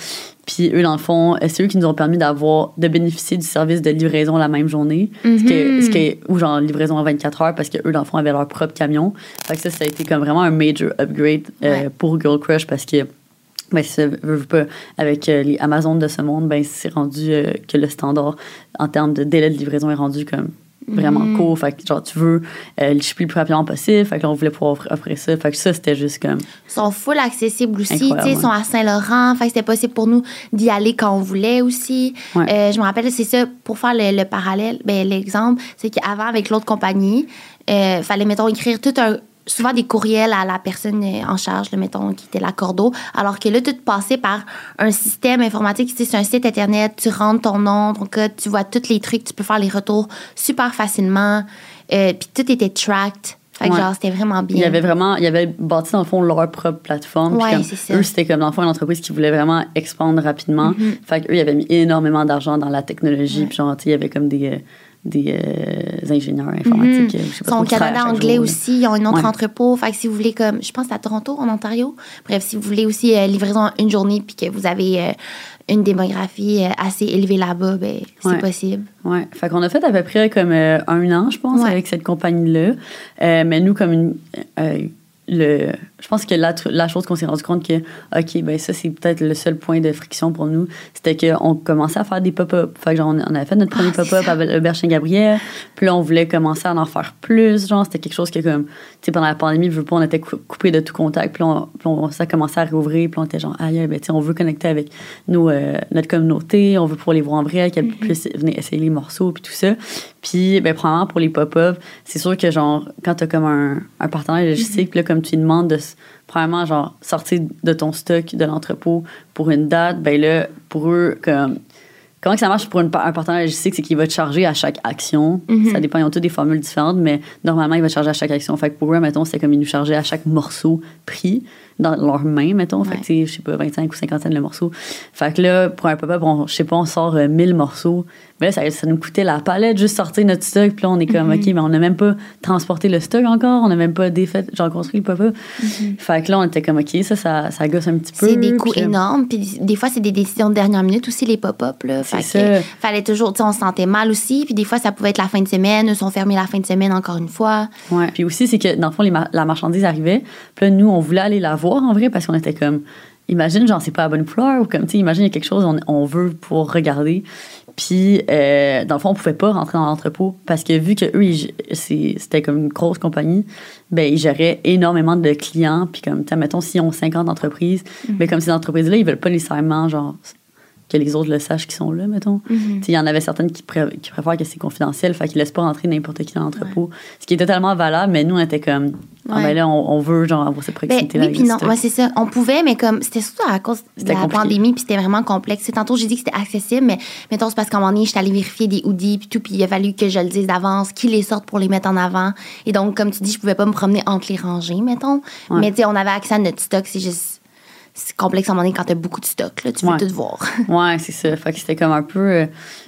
Puis eux, dans le fond, euh, c'est eux qui nous ont permis d'avoir, de bénéficier du service de livraison la même journée. Ce que, Mhm. ce que, ou genre livraison en 24 heures parce qu'eux, dans le fond, avaient leur propre camion. Fait que ça, ça a été comme vraiment un major upgrade euh, Ouais. pour Girl Crush parce que, ben, ça veut, veut pas, avec euh, les Amazon de ce monde, ben, c'est rendu euh, que le standard en termes de délai de livraison est rendu comme vraiment Mhm. court. Fait que, genre, tu veux euh, le shipper le plus rapidement possible. Fait que là, on voulait pouvoir offrir- offrir ça. Fait que ça, c'était juste comme. Ils sont full accessibles aussi. tu Incroyable, sais, Ils sont à Saint-Laurent. Fait que c'était possible pour nous d'y aller quand on voulait aussi. Ouais. Euh, je me rappelle, c'est ça, pour faire le, le parallèle, ben, l'exemple, c'est qu'avant, avec l'autre compagnie, euh, fallait, mettons, écrire tout un souvent des courriels à la personne en charge, là, mettons, qui était la cordeau, alors que là, tout passait par un système informatique, tu sais, c'est un site Internet, tu rentres ton nom, ton code, tu vois tous les trucs, tu peux faire les retours super facilement, euh, puis tout était tracked. Fait que Ouais. genre, c'était vraiment bien. Il y avait vraiment, il y avait bâti dans le fond leur propre plateforme. Ouais, comme ça. Eux, c'était comme dans le fond une entreprise qui voulait vraiment expandre rapidement. Mhm. Fait qu'eux, ils avaient mis énormément d'argent dans la technologie. Puis genre, tu sais, il y avait comme des, euh, des euh, ingénieurs informatiques. je sais Ils pas sont au trop, qui travaillent Canada anglais jour, aussi. Ils ont un autre Ouais. entrepôt. Fait que si vous voulez, comme, je pense à Toronto, en Ontario. Bref, si vous voulez aussi euh, livraison une journée puis que vous avez euh, une démographie euh, assez élevée là-bas, ben, c'est Ouais. possible. Ouais. Fait qu'on a fait à peu près comme un an, je pense, Ouais. avec cette compagnie-là. Mais nous, comme une. le, je pense que la, la chose qu'on s'est rendu compte que, OK, ben ça, c'est peut-être le seul point de friction pour nous, c'était qu'on commençait à faire des pop-up. Fait que genre, on, on avait fait notre premier Ah, pop-up avec le Berchin Gabriel. Puis là, on voulait commencer à en faire plus. Genre, c'était quelque chose que, comme, tu sais, pendant la pandémie, je veux pas, on était cou- coupé de tout contact. Puis on, puis on- ça commençait à rouvrir. Puis on était genre, aïe, ben, tu sais, on veut connecter avec nos, euh, notre communauté. On veut pouvoir les voir en vrai, qu'elles puissent venir essayer les morceaux, puis tout ça. Puis, ben, probablement pour les pop-up, c'est sûr que, genre, quand t'as comme un, un partenaire logistique, puis là, comme tu demandes de, probablement, genre, sortir de ton stock de l'entrepôt pour une date, ben là, pour eux, comme. Comment que ça marche pour une, un partenaire logistique, c'est qu'il va te charger à chaque action. Ça dépend, ils ont toutes des formules différentes, mais normalement, il va te charger à chaque action. Fait que pour eux, mettons, c'est comme ils nous chargeaient à chaque morceau pris dans leurs mains, mettons. Fait Ouais. que, tu sais, je sais pas, 25 ou 50 le morceau. Fait que là, pour un pop-up, je sais pas, on sort euh, 1000 morceaux. Mais là, ça, ça nous coûtait la palette juste sortir notre stock. Puis là, on est comme, Mhm. OK, mais on n'a même pas transporté le stock encore. On n'a même pas défait, genre construit le pop-up. Fait que là, on était comme, OK, ça, ça, ça gosse un petit peu. C'est des coûts Puis, énormes. Puis des fois, c'est des décisions de dernière minute aussi, les pop-up. Fait que, fallait toujours, tu sais, on se sentait mal aussi. Puis des fois, ça pouvait être la fin de semaine. Eux sont fermés la fin de semaine encore une fois. Ouais. Puis aussi, c'est que dans le fond, les ma- la marchandise arrivait. Puis là, nous, on voulait aller la voir en vrai parce qu'on était comme. Imagine, genre, c'est pas la bonne fleur ou comme, tu imagine, il y a quelque chose, on, on veut pouvoir regarder. Puis, euh, dans le fond, on pouvait pas rentrer dans l'entrepôt parce que vu que eux, c'était comme une grosse compagnie, ben, ils géraient énormément de clients. Puis, comme, tu mettons, s'ils ont 50 entreprises, ben, comme ces entreprises-là, ils veulent pas nécessairement, genre, que les autres le sachent qui sont là, mettons. Sais, Il y en avait certaines qui, pré- qui préfèrent que c'est confidentiel, fait qu'ils laissent pas rentrer n'importe qui dans l'entrepôt. Ce qui est totalement valable, mais nous, on était comme, ah, ben là, on, on veut genre avoir cette Ben, proximité-là. oui, avec puis non, ouais, c'est ça. On pouvait, mais comme c'était surtout à cause de la compliqué. pandémie, puis c'était vraiment complexe. Tantôt, j'ai dit que c'était accessible, mais mettons, c'est parce qu'à un moment donné, j'étais allée vérifier des hoodies, puis tout, puis il a fallu que je le dise d'avance, qui les sortent pour les mettre en avant. Et donc, comme tu dis, je pouvais pas me promener entre les rangées, mettons. Mais tu sais, on avait accès à notre stock, c'est juste. C'est complexe à un moment donné quand t'as beaucoup de stock, là, tu veux Ouais. tout voir. Ouais, c'est ça. Fait que c'était comme un peu, euh,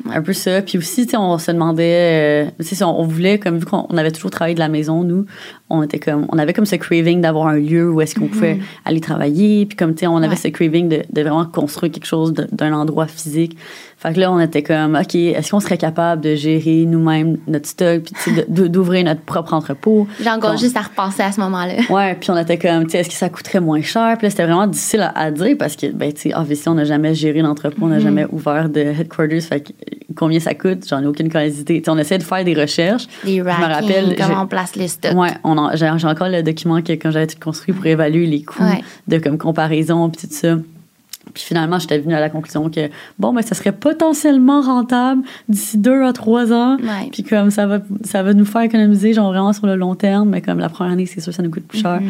un peu ça. Puis aussi, tu sais, on se demandait, euh, on, on voulait, comme vu qu'on on avait toujours travaillé de la maison, nous, on était comme, on avait comme ce craving d'avoir un lieu où est-ce qu'on pouvait aller travailler. Puis comme, tu sais, on avait. Ouais. ce craving de, de vraiment construire quelque chose d'un endroit physique. Fait que là, on était comme, OK, est-ce qu'on serait capable de gérer nous-mêmes notre stock, puis d'ouvrir notre propre entrepôt? J'ai encore juste à repenser à ce moment-là. Ouais, puis on était comme, tu sais, est-ce que ça coûterait moins cher? Puis là, c'était vraiment difficile à, à dire parce que, ben, tu sais, obviously, on n'a jamais géré l'entrepôt, on n'a jamais ouvert de headquarters. Fait que combien ça coûte? J'en ai aucune sais, on essaie de faire des recherches. Les Je me racking, rappelle, comment on place le stock. Ouais, en- j'ai j'ai encore le document que quand j'avais tout construit pour évaluer les coûts Ouais. de comme comparaison puis tout ça. Puis finalement, j'étais venue à la conclusion que bon, ben ça serait potentiellement rentable d'ici deux à trois ans. Ouais. Puis comme ça va, ça va nous faire économiser genre vraiment sur le long terme, mais comme la première année, c'est sûr, ça nous coûte plus cher.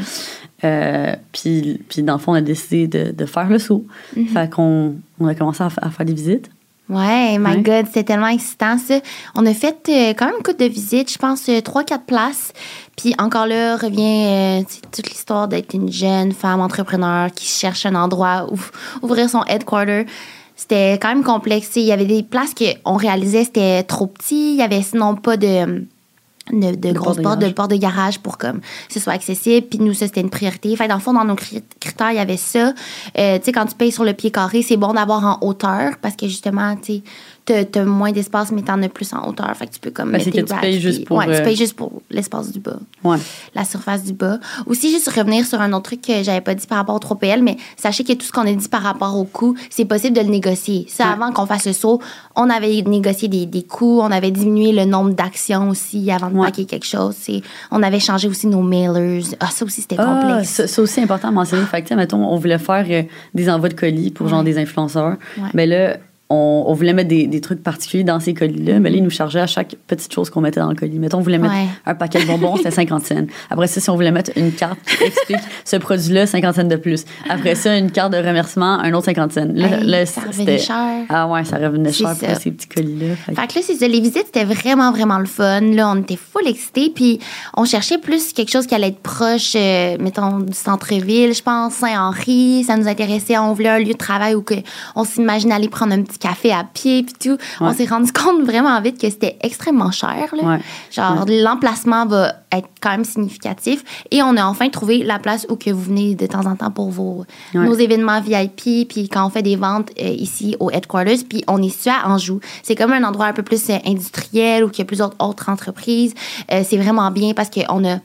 Euh, puis, puis dans le fond, on a décidé de, de faire le saut. Fait qu'on on a commencé à faire des visites. Ouais, my Ouais. God, c'était tellement excitant ça. On a fait euh, quand même une de visites, je pense euh, trois, quatre places. Puis encore là, revient euh, toute l'histoire d'être une jeune femme entrepreneur qui cherche un endroit où ouvrir son headquarter. C'était quand même complexe. Il y avait des places qu'on réalisait c'était trop petit. Il y avait sinon pas de de, de grosses portes de portes de garage. pour comme que ce soit accessible. Puis nous ça c'était une priorité. Fait dans le fond dans nos cri- critères il y avait ça. Euh, tu sais quand tu payes sur le pied carré c'est bon d'avoir en hauteur parce que justement tu sais t'as moins d'espace mais t'en as plus en hauteur fait que tu peux comme Parce mettre que tu payes juste pour, ouais euh, tu payes juste pour l'espace du bas Ouais. la surface du bas. Aussi, juste revenir sur un autre truc que j'avais pas dit par rapport au 3PL, mais sachez que tout ce qu'on a dit par rapport au coût, c'est possible de le négocier. Ça, Ouais. avant qu'on fasse le saut, on avait négocié des, des coûts, on avait diminué le nombre d'actions aussi avant de Ouais. paquer quelque chose. On avait changé aussi nos mailers. Ah, ça aussi, c'était Ah, complexe. ça, ça aussi important à mentionner. Fait que, mettons, on voulait faire euh, des envois de colis pour genre des influenceurs. Mais là, on, on voulait mettre des, des trucs particuliers dans ces colis-là. Mais là, ils nous chargeaient à chaque petite chose qu'on mettait dans le colis. Mettons, on voulait mettre Ouais. un paquet de bonbons, c'était 50 cents. Après ça, si on voulait mettre une carte qui explique ce produit-là, 50 cents de plus. Après ça, une carte de remerciement, un autre 50 cents. Là, Hey, là, ça revenait cher. Ah ouais, ça revenait cher ça. pour ces petits colis-là. Fait que- Fait que là, c'est ça. Les visites, c'était vraiment, vraiment le fun. Là, on était full excités. Puis, on cherchait plus quelque chose qui allait être proche, euh, mettons, du centre-ville, je pense, Saint-Henri. Ça nous intéressait. On voulait un lieu de travail où que on s'imaginait aller prendre un petit café à pied, puis tout. On s'est rendu compte vraiment vite que c'était extrêmement cher. Là. Ouais. Genre, l'emplacement va être quand même significatif. Et on a enfin trouvé la place où que vous venez de temps en temps pour vos, nos événements VIP, puis quand on fait des ventes euh, ici au headquarters, puis on est situé à Anjou. C'est comme un endroit un peu plus euh, industriel où il y a plusieurs autres entreprises. Euh, c'est vraiment bien parce qu'on a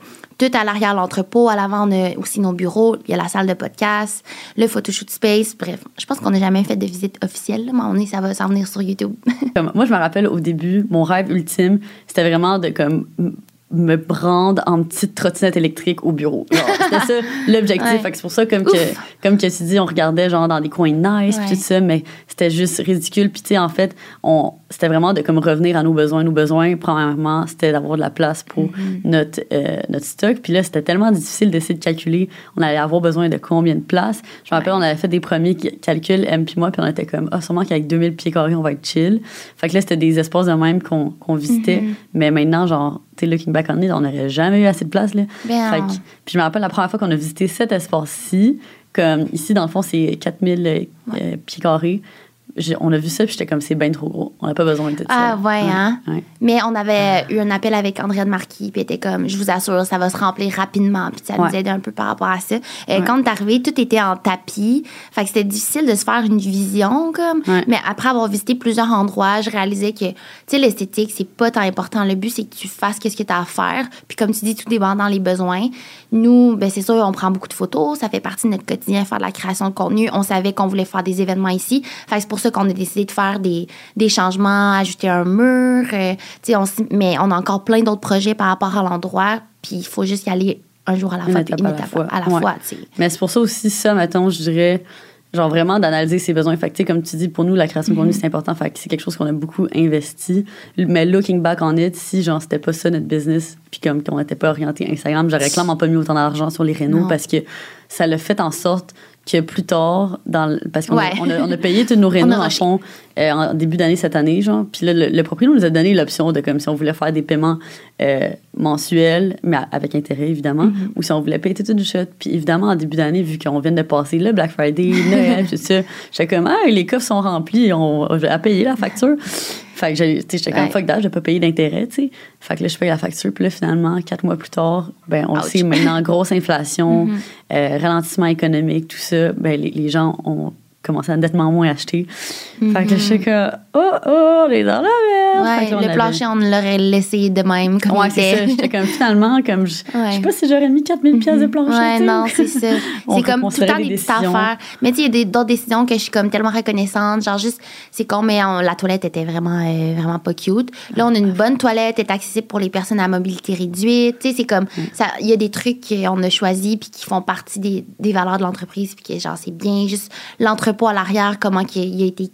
tout à l'arrière l'entrepôt, à l'avant on a aussi nos bureaux, il y a la salle de podcast, le photoshoot space, bref. Je pense qu'on n'a jamais fait de visite officielle, mais on est, ça va s'en venir sur YouTube. Comme, moi, je me rappelle au début, mon rêve ultime, c'était vraiment de comme me prendre en petite trottinette électrique au bureau. C'était ça l'objectif. Ouais. C'est pour ça, comme que, comme que tu dis, on regardait genre dans des coins nice, tout ça, mais c'était juste ridicule. Puis tu sais, en fait, on, c'était vraiment de comme revenir à nos besoins. Nos besoins, premièrement, c'était d'avoir de la place pour Mm-hmm. notre, euh, notre stock. Puis là, c'était tellement difficile d'essayer de calculer. On allait avoir besoin de combien de place. Je me rappelle, on avait fait des premiers calculs, M puis moi, puis on était comme, ah, sûrement qu'avec 2000 pieds carrés, on va être chill. Fait que là, c'était des espaces de même qu'on visitait. Mm-hmm. Mais maintenant, genre, tu sais, looking back on it, on n'aurait jamais eu assez de place, là. Fait que- puis je me rappelle la première fois qu'on a visité cet espace-ci, comme ici, dans le fond, c'est 4000 euh, euh, pieds carrés. On a vu ça, puis j'étais comme, c'est bien trop gros. On n'a pas besoin de tout Ah, ça. ouais, hein? ouais. Mais on avait eu un appel avec Andréane Marquis, puis elle était comme, je vous assure, ça va se remplir rapidement, puis ça nous aidait un peu par rapport à ça. Euh, Ouais. Quand est arrivé, tout était en tapis, fait que c'était difficile de se faire une vision, comme. Mais après avoir visité plusieurs endroits, je réalisais que, tu sais, l'esthétique, c'est pas tant important. Le but, c'est que tu fasses qu'est-ce que tu as à faire, puis comme tu dis, tout dépend dans les besoins. Nous, ben c'est sûr, on prend beaucoup de photos, ça fait partie de notre quotidien, faire de la création de contenu. On savait qu'on voulait faire des événements ici, fait que c'est pour ça qu'on a décidé de faire des, des changements, ajouter un mur, euh, on mais on a encore plein d'autres projets par rapport à l'endroit, puis il faut juste y aller un jour à la Une fois, étape à la fois. à la Ouais. fois, tu sais. Mais c'est pour ça aussi, ça, mettons, je dirais, genre vraiment d'analyser ses besoins. Fait que, comme tu dis, pour nous, la création de contenu, c'est important. Fait que c'est quelque chose qu'on a beaucoup investi. Mais looking back on it, si, genre, c'était pas ça notre business, puis comme qu'on n'était pas orienté Instagram, j'aurais clairement pas mis autant d'argent sur les rénaux parce que ça l'a fait en sorte que plus tard, dans, le- parce qu'on a- Ouais. on, a, on a payé tous nos rénaux, On rushé. fond, euh, en début d'année cette année, genre. Puis là, le, le propriétaire nous a donné l'option de comme si on voulait faire des paiements euh, mensuels, mais avec intérêt, évidemment, Mm-hmm. ou si on voulait payer tout une shot. Puis évidemment, en début d'année, vu qu'on vient de passer le Black Friday, Noël, tout ça, j'étais comme, ah, les coffres sont remplis, on va à payer la facture. Fait que j'étais comme, fuck that, je pas payer d'intérêt, tu sais. Fait que là, je paye la facture. Puis là, finalement, quatre mois plus tard, ben, on le Ouch. sait maintenant, grosse inflation, Mhm. euh, ralentissement économique, tout ça, ben, les, les gens ont commencé à nettement moins acheter. Fait que je suis comme, oh, oh, est dans la merde. Ouais, que là, on le avait- plancher, on l'aurait laissé de même comme Ouais, c'est ça. J'étais comme, finalement, comme, je, je Ouais. sais pas si j'aurais mis 4000 pièces de plancher. Ouais, sais. non, c'est ça. C'est comme tout le temps les des petites affaires. Mais tu sais, il y a des- d'autres décisions que je suis comme tellement reconnaissante. Genre juste, c'est con, mais on- la toilette était vraiment, euh, vraiment pas cute. Là, on a une bonne toilette, est accessible pour les personnes à mobilité réduite. Tu sais, c'est comme, Mm. ça, il y a des trucs qu'on a choisis puis qui font partie des, des valeurs de l'entreprise puis que genre, c'est bien. Juste l'entrepôt à l'arrière, comment il a été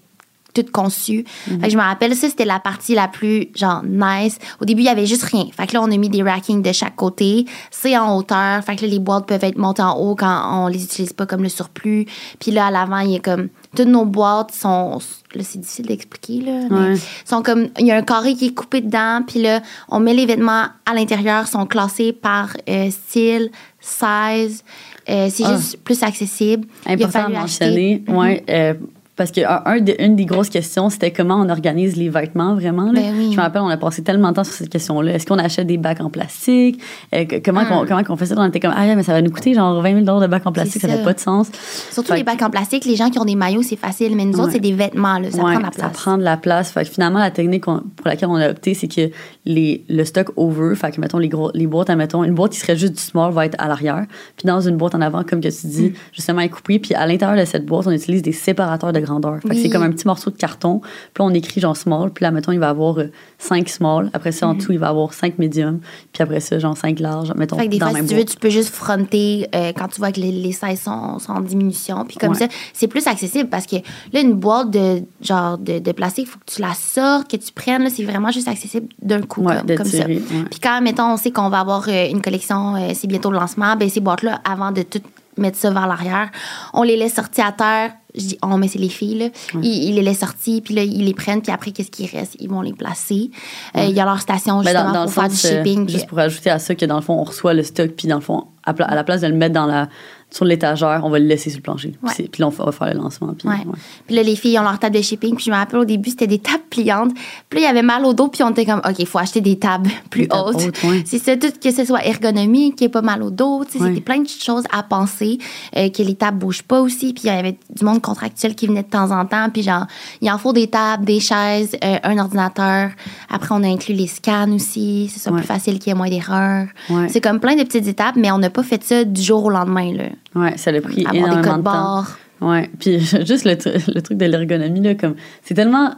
tout conçu. Mm-hmm. Fait que je me rappelle, ça, c'était la partie la plus, genre, nice. Au début, il y avait juste rien. Fait que là, on a mis des rackings de chaque côté. C'est en hauteur. Fait que là, les boîtes peuvent être montées en haut quand on les utilise pas comme le surplus. Puis là, à l'avant, il y a comme... Toutes nos boîtes sont... Là, c'est difficile d'expliquer, là. mais Ouais. sont comme... Il y a un carré qui est coupé dedans. Puis là, on met les vêtements à l'intérieur. sont classés par euh, style, size. Euh, c'est Ah. juste plus accessible. Il a Important à mentionner. acheter. Ouais, euh, parce que un, des- une des grosses questions, c'était comment on organise les vêtements vraiment. Là. Ben oui. Je me rappelle, on a passé tellement de temps sur cette question-là. Est-ce qu'on achète des bacs en plastique? Euh, comment, Hmm. qu'on, comment qu'on fait ça? On était comme, ah, mais ça va nous coûter genre 20 000 de bacs en plastique, ça ça. fait pas de sens. Surtout Fait les bacs en plastique, les gens qui ont des maillots, c'est facile, mais nous autres, c'est des vêtements, là. Ça Ouais, prend de la Ça place. prend de la place. Fait que finalement, la technique pour laquelle on a opté, c'est que les, le stock over, fait que mettons les, gros, les boîtes, admettons, une boîte qui serait juste du small va être à l'arrière. Puis dans une boîte en avant, comme que tu Mm. dis, justement, elle est coupée. Puis à l'intérieur de cette boîte, on utilise des séparateurs de grandeur. Fait que Oui. c'est comme un petit morceau de carton. Puis là, on écrit genre small. Puis là, mettons, il va avoir 5 small. Après ça, en Mm-hmm. dessous, il va avoir 5 medium. Puis après ça, genre 5 large. Mettons, Fait que des dans fois, si tu veux, tu peux juste fronter euh, quand tu vois que les, les sizes sont, sont en diminution. Puis comme Ouais. ça, c'est plus accessible parce que là, une boîte de genre de, de plastique, il faut que tu la sortes, que tu prennes. C'est vraiment juste accessible d'un coup, Ouais, comme, ça. ouais. Puis quand, mettons, on sait qu'on va avoir euh, une collection, euh, c'est bientôt le lancement, ben ces boîtes-là, avant de tout mettre ça vers l'arrière, on les laisse sortir à terre. Je dis on, mais c'est les filles, là. Ils, ils les laissent sortir, puis là, ils les prennent, puis après, qu'est-ce qui reste? Ils vont les placer. Euh, Il y a leur station, justement, dans, dans pour le faire du sens, shipping. juste pour ajouter à ça que dans le fond, on reçoit le stock, puis dans le fond, à, à la place de le mettre dans la, sur l'étagère, on va le laisser sur le plancher. Puis là, on va, faire le lancement. Puis, Ouais. ouais. Puis là, les filles ont leur table de shipping. Puis je me rappelle au début, c'était des tables pliantes. Puis là, il y avait mal au dos. Puis on était comme, OK, il faut acheter des tables plus Des hautes. hautes, ouais. C'est ça, tout que ce soit ergonomique, qu'il n'y ait pas mal au dos. Tu sais, Ouais. C'était plein de choses à penser, euh, que les tables bougent pas aussi. Puis il y avait du monde contractuel qui venait de temps en temps. Puis genre, il en faut des tables, des chaises, euh, un ordinateur. Après, on a inclus les scans aussi. C'est ça, plus facile qu'il y ait moins d'erreurs. C'est comme plein de petites étapes, mais on n'a pas fait ça du jour au lendemain. Là. Ouais, ça a pris Avoir des énormément codes de temps. Ouais, puis juste le, tru- le truc de l'ergonomie, là, comme, c'est tellement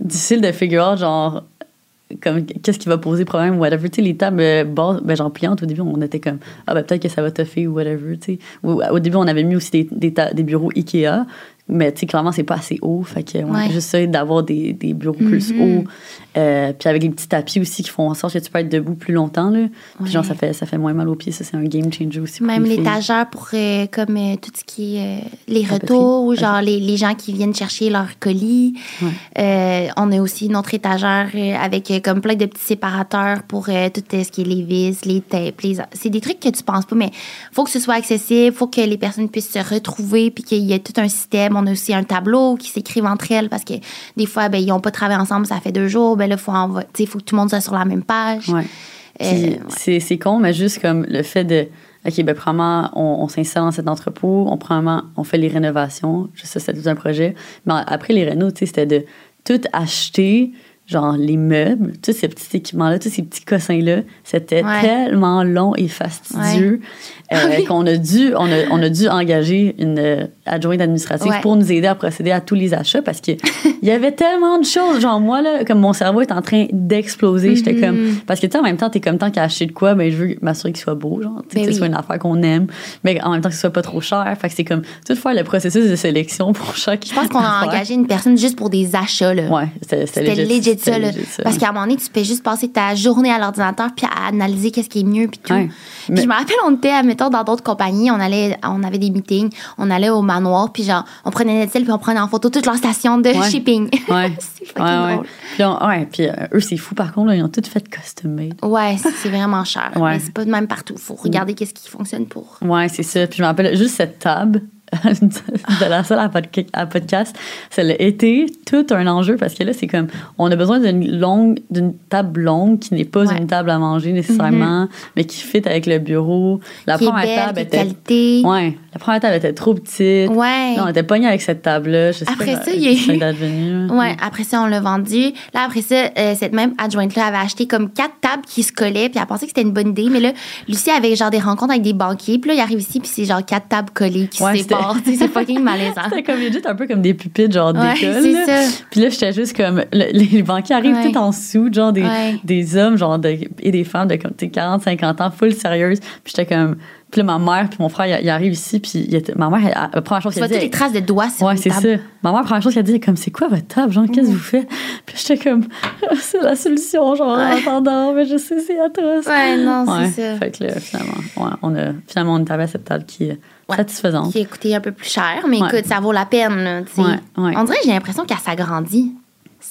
difficile de figure out, genre, comme, qu'est-ce qui va poser problème, whatever. Tu sais, les tables euh, basses, ben, genre, pliantes, au début, on était comme, ah, ben, peut-être que ça va toffer ou whatever, tu sais. Au début, on avait mis aussi des, des, des bureaux Ikea, mais, tu sais, clairement, c'est pas assez haut. Fait que, ouais, Ouais. juste ça, d'avoir des, des bureaux plus Mhm. hauts. Euh, puis avec les petits tapis aussi qui font en sorte que tu peux être debout plus longtemps, là. Puis, genre, ça fait, ça fait moins mal aux pieds. Ça, c'est un game changer aussi. pour Même l'étagère pour euh, comme euh, tout ce qui est les retours, Ok. genre les, les gens qui viennent chercher leurs colis. On a aussi une autre étagère avec comme plein de petits séparateurs pour tout ce qui est les vis, les tapes. Les... C'est des trucs que tu penses pas, mais faut que ce soit accessible, faut que les personnes puissent se retrouver, puis qu'il y ait tout un système. On a aussi un tableau qui s'écrivent entre elles parce que des fois, ben, ils n'ont pas travaillé ensemble, ça fait deux jours. Ben là, faut, sais, faut que tout le monde soit sur la même page. Ouais. Euh, ouais. c'est, c'est con, mais juste comme le fait de. OK, ben, premièrement, on, on s'installe dans cet entrepôt, on, premièrement, on fait les rénovations. Ça, c'était tout un projet. Mais après les rénaux, sais, c'était de tout acheter, genre les meubles, tous ces petits équipements-là, tous ces petits cossins-là. C'était Ouais. tellement long et fastidieux euh, Oui. qu'on a dû, on a, on a dû engager une, adjointe administrative Ouais. pour nous aider à procéder à tous les achats parce que il y avait tellement de choses. Genre, moi, là, comme mon cerveau est en train d'exploser, j'étais Mhm. comme. Parce que, tu sais, en même temps, t'es comme tant qu'à acheter de quoi, ben, je veux m'assurer qu'il soit beau, genre, Ben que ce oui. soit une affaire qu'on aime, mais en même temps que ce soit pas trop cher. Fait que c'est comme tout faire le processus de sélection pour chaque. Je pense qu'on a engagé une personne juste pour des achats, là. Ouais, c'était legit, ça, c'était là. legit ça. Parce qu'à un moment donné, tu peux juste passer ta journée à l'ordinateur puis à analyser qu'est-ce qui est mieux puis tout. Ouais. Puis Mais- je me rappelle, on était, mettons, dans d'autres compagnies, on allait, on avait des meetings, on allait au manoir, puis genre, on prenait Netzel puis on prenait en photo toute leur station de Ouais. shipping. Ouais. c'est fucking Ouais, ouais. drôle. Puis, on- ouais, puis euh, eux, c'est fou, par contre, là, ils ont tout fait custom made. Ouais, c'est vraiment cher. Mais c'est pas de même partout. Faut regarder qu'est-ce qui fonctionne pour. Ouais, c'est ça. Puis je me rappelle juste cette table de la salle à, podca- à podcast. Ça a été tout un enjeu parce que là, c'est comme, on a besoin d'une longue, d'une table longue qui n'est pas Ouais. une table à manger nécessairement, mais qui fit avec le bureau. La qui est première belle, table était. qualité. Ouais, la première table était trop petite. Ouais. Là, on était pogné avec cette table-là. Je sais Après pas, ça, il y a eu- c'est. Ouais, après ça, on l'a vendu. Là, après ça, euh, cette même adjointe-là avait acheté comme quatre tables qui se collaient, puis elle pensait que c'était une bonne idée. Mais là, Lucie avait genre des rencontres avec des banquiers, puis là, il arrive ici, puis c'est genre quatre tables collées qui Ouais, se séparent. C'est fucking malaisant. C'était comme legit un peu comme des pupitres, genre d'école. Puis là, j'étais juste comme. le- les banquiers arrivent Ouais. tout en dessous, genre des, Ouais. des hommes, genre de, et des femmes de comme, tu sais, 40, 50 ans, full sérieuse. Puis j'étais comme. Puis là, ma mère, puis mon frère, il, il arrive ici, puis il était- ma mère, elle- la première chose Tu qu'elle vois dit. toutes les traces de doigts sur Ouais, c'est ça. Ma mère, première chose qu'elle dit, elle comme, c'est quoi votre table, genre, qu'est-ce que vous faites? Puis j'étais comme, c'est la solution, genre, en attendant, mais je sais, c'est atroce. Ouais, non, Ouais. c'est ça. Fait que là, finalement, ouais, on a, finalement, on est arrivé à cette table qui est satisfaisante. Qui a coûté un peu plus cher, mais écoute, ça vaut la peine, tu sais. On dirait que j'ai l'impression qu'elle s'agrandit.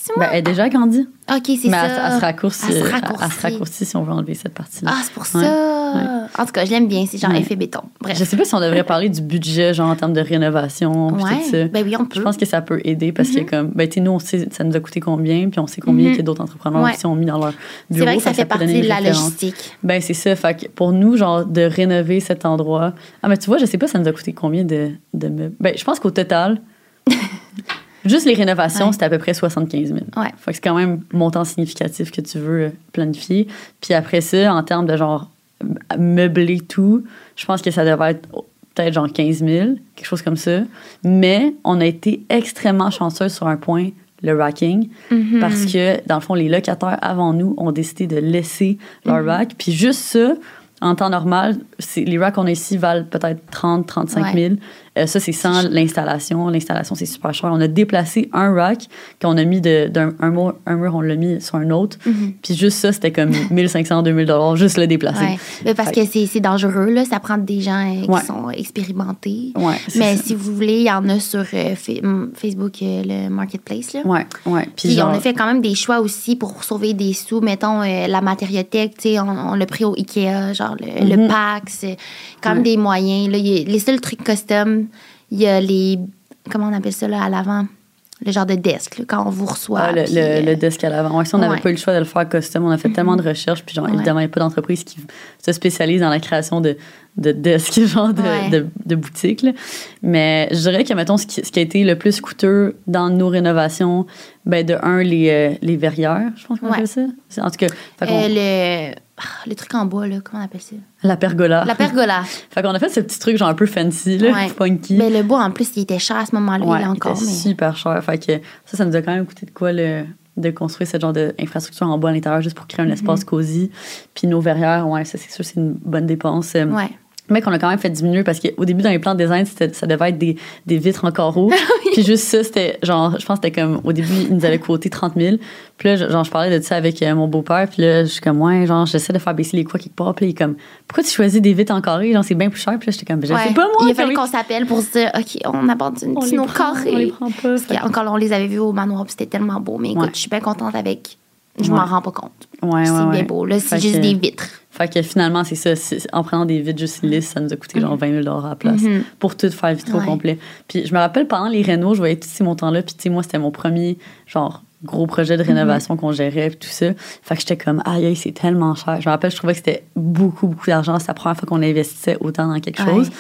C'est Ben, elle est déjà grandie. OK, c'est Mais ça. elle, elle se raccourcit. Elle se raccourcit. elle se raccourcit si on veut enlever cette partie-là. Ah, c'est pour Ouais, ça. En tout cas, je l'aime bien. C'est genre Ouais. effet béton. Bref. Je sais pas si on devrait parler du budget, genre en termes de rénovation, puis tout ça. Ben oui, on peut. Je pense que ça peut aider parce que, comme, ben, tu nous, on sait ça nous a coûté combien, puis on sait combien Mhm. que d'autres entrepreneurs Ouais. aussi ont mis dans leur C'est bureau. vrai que ça fait partie de la logistique. Ben, c'est ça. Fait que pour nous, genre, de rénover cet endroit. Ah, mais tu vois, je sais pas, ça nous a coûté combien de, de meubles? Ben, je pense qu'au total, juste les rénovations, Ouais. c'était à peu près 75 000. Ouais. Fait que c'est quand même un montant significatif que tu veux euh, planifier. Puis après ça, en termes de genre meubler tout, je pense que ça devrait être peut-être genre 15 000, quelque chose comme ça. Mais on a été extrêmement chanceux sur un point, le racking, Mhm. parce que dans le fond, les locataires avant nous ont décidé de laisser leur Mhm. rack. Puis juste ça, en temps normal, c'est- les racks qu'on a ici valent peut-être 30, 35 000. Euh, ça, c'est sans l'installation. L'installation, c'est super cher. On a déplacé un rack qu'on a mis d'un un mur, un mur, on l'a mis sur un autre. Mhm. Puis juste ça, c'était comme 1500, 2000 dollars, juste le déplacer. Ouais. Mais parce Fait- que c'est dangereux, là. Ça prend des gens euh, qui Ouais. sont expérimentés. Ouais, Mais ça. si vous voulez, il y en a sur euh, hum, Facebook, le Marketplace, là. Ouais, ouais. Puis Puis genre, on a fait quand même des choix aussi pour sauver des sous. Mettons, la matériothèque, tu sais, on, on l'a pris au Ikea, genre le, Mhm. pack, c'est quand même des moyens. Là, il y a les seuls trucs custom, il y a les. Comment on appelle ça, là, à l'avant? Le genre de desk, là, quand on vous reçoit. Ah, le, puis, le, euh, le desk à l'avant. Ouais, si on n'avait ouais. pas eu le choix de le faire custom, on a fait tellement de recherches. Puis, genre, Ouais. évidemment, il n'y a pas d'entreprise qui se spécialise dans la création de, de desks, genre de, Ouais. de, de boutiques. là. Mais je dirais que, mettons, ce qui, ce qui a été le plus coûteux dans nos rénovations, ben, de un, les, euh, les verrières, je pense qu'on Ouais. appelle ça. En tout cas, euh, le, ah, le truc en bois, là, comment on appelle ça? la pergola. La pergola. Fait qu'on a fait ce petit truc, genre un peu fancy, là, Ouais. funky. Mais le bois, en plus, il était cher à ce moment-là, il encore. était Mais... super cher. Fait que ça, ça nous a quand même coûté de quoi le, de construire ce genre d'infrastructure en bois à l'intérieur juste pour créer un Mhm. espace cosy. Puis nos verrières, ouais, ça c'est sûr, c'est une bonne dépense. Euh, Ouais. Mais qu'on a quand même fait diminuer parce qu'au début, dans les plans de design, ça devait être des, des vitres en carreau. Puis juste ça, c'était genre, je pense que c'était comme, au début, ils nous avaient quoté 30 000. Puis là, genre, je parlais de ça avec euh, mon beau-père. Puis là, je suis comme, ouais, genre, j'essaie de faire baisser les quoi quelque part. Puis il est comme, pourquoi tu choisis des vitres en carré? Genre, c'est bien plus cher. Puis là, j'étais comme, je Ouais. sais pas, moi. Il a fallu qu'on s'appelle pour se dire, OK, on abandonne on nos carrés. on les prend pas. Parce on les avait vus au manoir, puis c'était tellement beau. Mais écoute, Ouais. je suis bien contente avec. Je Ouais. m'en rends pas compte. Ouais, c'est ouais, bien beau. Là, c'est juste que- des vitres. Fait que finalement, c'est ça. En prenant des vitres juste lisses, ça nous a coûté genre 20 000 à la place Mhm. pour tout faire vitrer au Ouais. complet. Puis je me rappelle pendant les rénaux, je voyais tous ces montants-là. Puis tu sais, moi, c'était mon premier genre gros projet de rénovation qu'on gérait puis tout ça. Fait que j'étais comme, aïe, aïe, c'est tellement cher. Je me rappelle, je trouvais que c'était beaucoup, beaucoup d'argent. C'est la première fois qu'on investissait autant dans quelque chose.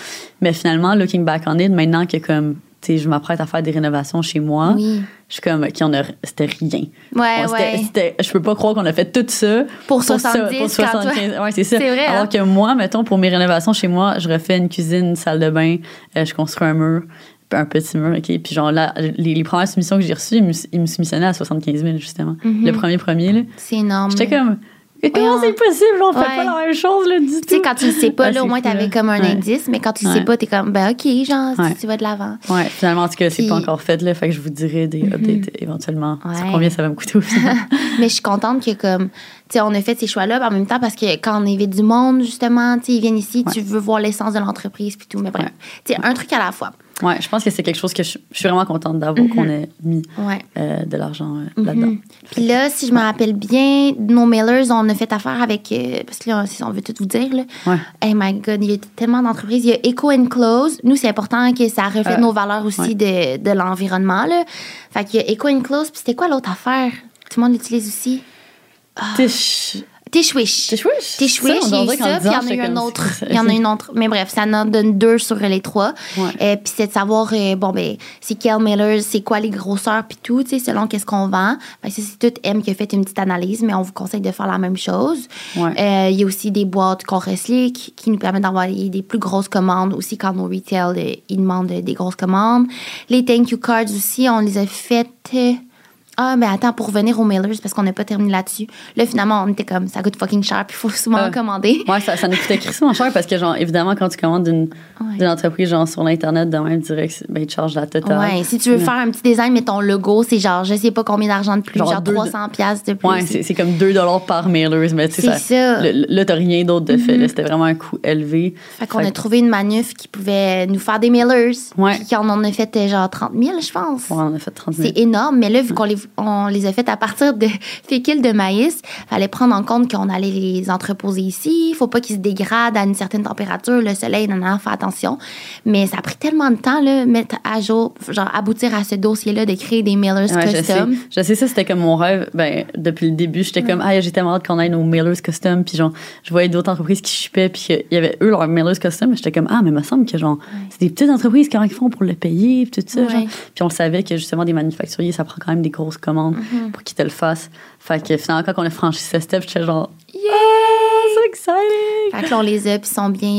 Mais finalement, looking back on it, maintenant que comme, je m'apprête à faire des rénovations chez moi, Oui. je suis comme, OK, on a, c'était rien. Ouais, Bon, ouais. c'était- je peux pas croire qu'on a fait tout ça Pour ça, 70, pour quand toi- 75. Ouais, c'est ça. C'est vrai, Alors hein? que moi, mettons, pour mes rénovations chez moi, je refais une cuisine, une salle de bain, euh, je construis un mur. un petit mur, OK? Puis genre, là, les, les premières soumissions que j'ai reçues, ils me, ils me soumissionnaient à 75 000, justement. Mhm. Le premier premier, là. C'est énorme. J'étais comme, mais comment Voyons. c'est possible? On fait Ouais. pas la même chose, là, du tout. Tu sais, quand tu le sais pas, Ouais, là, au c'est moins, t'avais comme un Ouais. indice, mais quand tu le Ouais. sais pas, t'es comme, ben, OK, genre, Ouais. si tu vas de l'avant. Ouais, finalement, en tout cas, c'est pas encore fait, là. Fait que je vous dirai des updates éventuellement sur Ouais. combien ça va me coûter au final. Mais je suis contente que, comme, tu sais, on a fait ces choix-là, en même temps, parce que quand on invite du monde, justement, tu sais, ils viennent ici, tu veux voir l'essence de l'entreprise, puis tout. Mais bref, Ouais. tu sais, un truc à la fois. Ouais, je pense que c'est quelque chose que je, je suis vraiment contente d'avoir qu'on ait mis Ouais. euh, de l'argent euh, là-dedans. Mhm. Puis là, si je me rappelle bien, nos mailers, on a fait affaire avec. euh, parce que là, si on veut tout vous dire, là. Ouais. Hey my God, il y a tellement d'entreprises. Il y a Eco Close. Nous, c'est important que ça reflète Euh, nos valeurs aussi de, de l'environnement, là. Fait qu'il y a Eco Close. Puis c'était quoi l'autre affaire? Tout le monde l'utilise aussi. Tish. Tish-Wish. Tish-wish? Tish-Wish, il y a eu ça, puis il y en a eu un autre. Il y en a une autre. Mais bref, ça en donne deux sur les trois. Ouais. Euh, puis c'est de savoir, euh, bon, ben, c'est quel mailer, c'est quoi les grosseurs, puis tout, tu sais, selon qu'est-ce qu'on vend. Ça, c'est tout M qui a fait une petite analyse, mais on vous conseille de faire la même chose. Ouais. Euh, Il y a aussi des boîtes Compress Leak qui nous permettent d'envoyer des plus grosses commandes aussi quand nos retail, ils demandent des grosses commandes. Les thank you cards aussi, on les a faites. Euh, ah, mais attends, pour revenir aux mailers, parce qu'on n'a pas terminé là-dessus. Là, finalement, on était comme, ça coûte fucking cher, puis il faut souvent en commander. Ouais, ça, ça nous coûtait crissement cher parce que, genre, évidemment, quand tu commandes d'une Ouais. entreprise, genre, sur l'Internet, de même direct, ben, ils te chargent la totale. Ouais, si tu veux Ouais. faire un petit design, mais ton logo, c'est genre, je sais pas combien d'argent de plus, Genre genre, deux- 300 pièces de plus. Ouais, c'est c'est comme 2 par mailers, mais tu sais, ça. Mm-hmm. le- Là, t'as rien d'autre de fait. là, C'était vraiment un coût élevé. Fait qu'on a trouvé une manuf qui pouvait nous faire des mailers. Ouais. Puis qu'on en a fait euh, genre 30 000, je pense. Ouais, on a fait 30 000. C'est énorme, mais là, vu qu'on les, on les a fait à partir de fécule de maïs, fallait prendre en compte qu'on allait les entreposer ici. Il faut pas qu'ils se dégradent à une certaine température, le soleil, non, non, faire attention. Mais ça a pris tellement de temps, là, mettre à jour, genre aboutir à ce dossier-là de créer des mailers Ouais, je sais. custom. Je sais, ça, c'était comme mon rêve. Ben, depuis le début, j'étais comme, ah, j'ai tellement hâte qu'on ait nos mailers custom. Puis, genre, je voyais d'autres entreprises qui shippaient, puis qu'il y avait eux, leurs mailers custom. mais J'étais comme, ah, mais il me semble que, genre, c'est des petites entreprises, comment ils font pour le payer, puis tout ça. Genre. Puis, on le savait que, justement, des manufacturiers, ça prend quand même des grosses commandes Mm-hmm. pour qu'ils te le fassent. Fait que, finalement, quand on a franchi ce step, j'étais genre, Yeah! ah, so exciting! Fait que là, on les a, puis ils sont bien.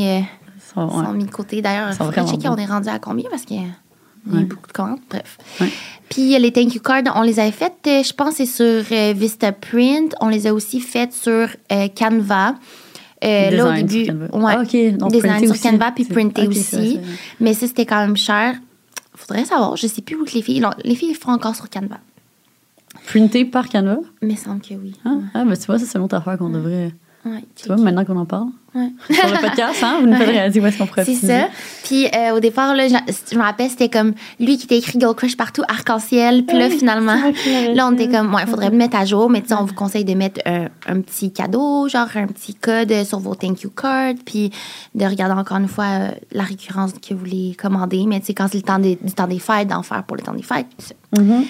euh, ouais. sont mis de côté. D'ailleurs, il faudrait checker, on est rendu à combien parce qu'il y a Ouais. beaucoup de commandes. Bref. Ouais. Puis euh, les thank you cards, on les avait faites, euh, je pense, c'est sur euh, Vistaprint. On les a aussi faites sur euh, Canva. Euh, là, au début, ouais, Ah, ok. Donc, design sur. Canva puis c'est vrai, aussi. c'est vrai. Mais ça, c'était quand même cher. Faudrait savoir, je sais plus où que les filles. non, les filles font encore sur Canva. Printé par Canva? Mais il semble que oui. Ah, ah, ben, tu vois, ça, c'est une autre affaire qu'on devrait. Ouais, Tu vois, maintenant qu'on en parle. Ouais. Sur le podcast, hein, vous nous faites réaliser où est-ce qu'on pourrait C'est ça. Puis euh, au départ, là, je, me rappelle, c'était comme lui qui t'a écrit Girl Crush partout, arc-en-ciel. Puis là, Oui, finalement, là, on était comme, ouais, il faudrait le mettre à jour. Mais tu sais, on vous conseille de mettre un, un petit cadeau, genre un petit code sur vos thank you cards. Puis de regarder encore une fois euh, la récurrence que vous voulez commander. Mais tu sais, quand c'est le temps des- du temps des fêtes, d'en faire pour le temps des fêtes. tout ça. Mhm.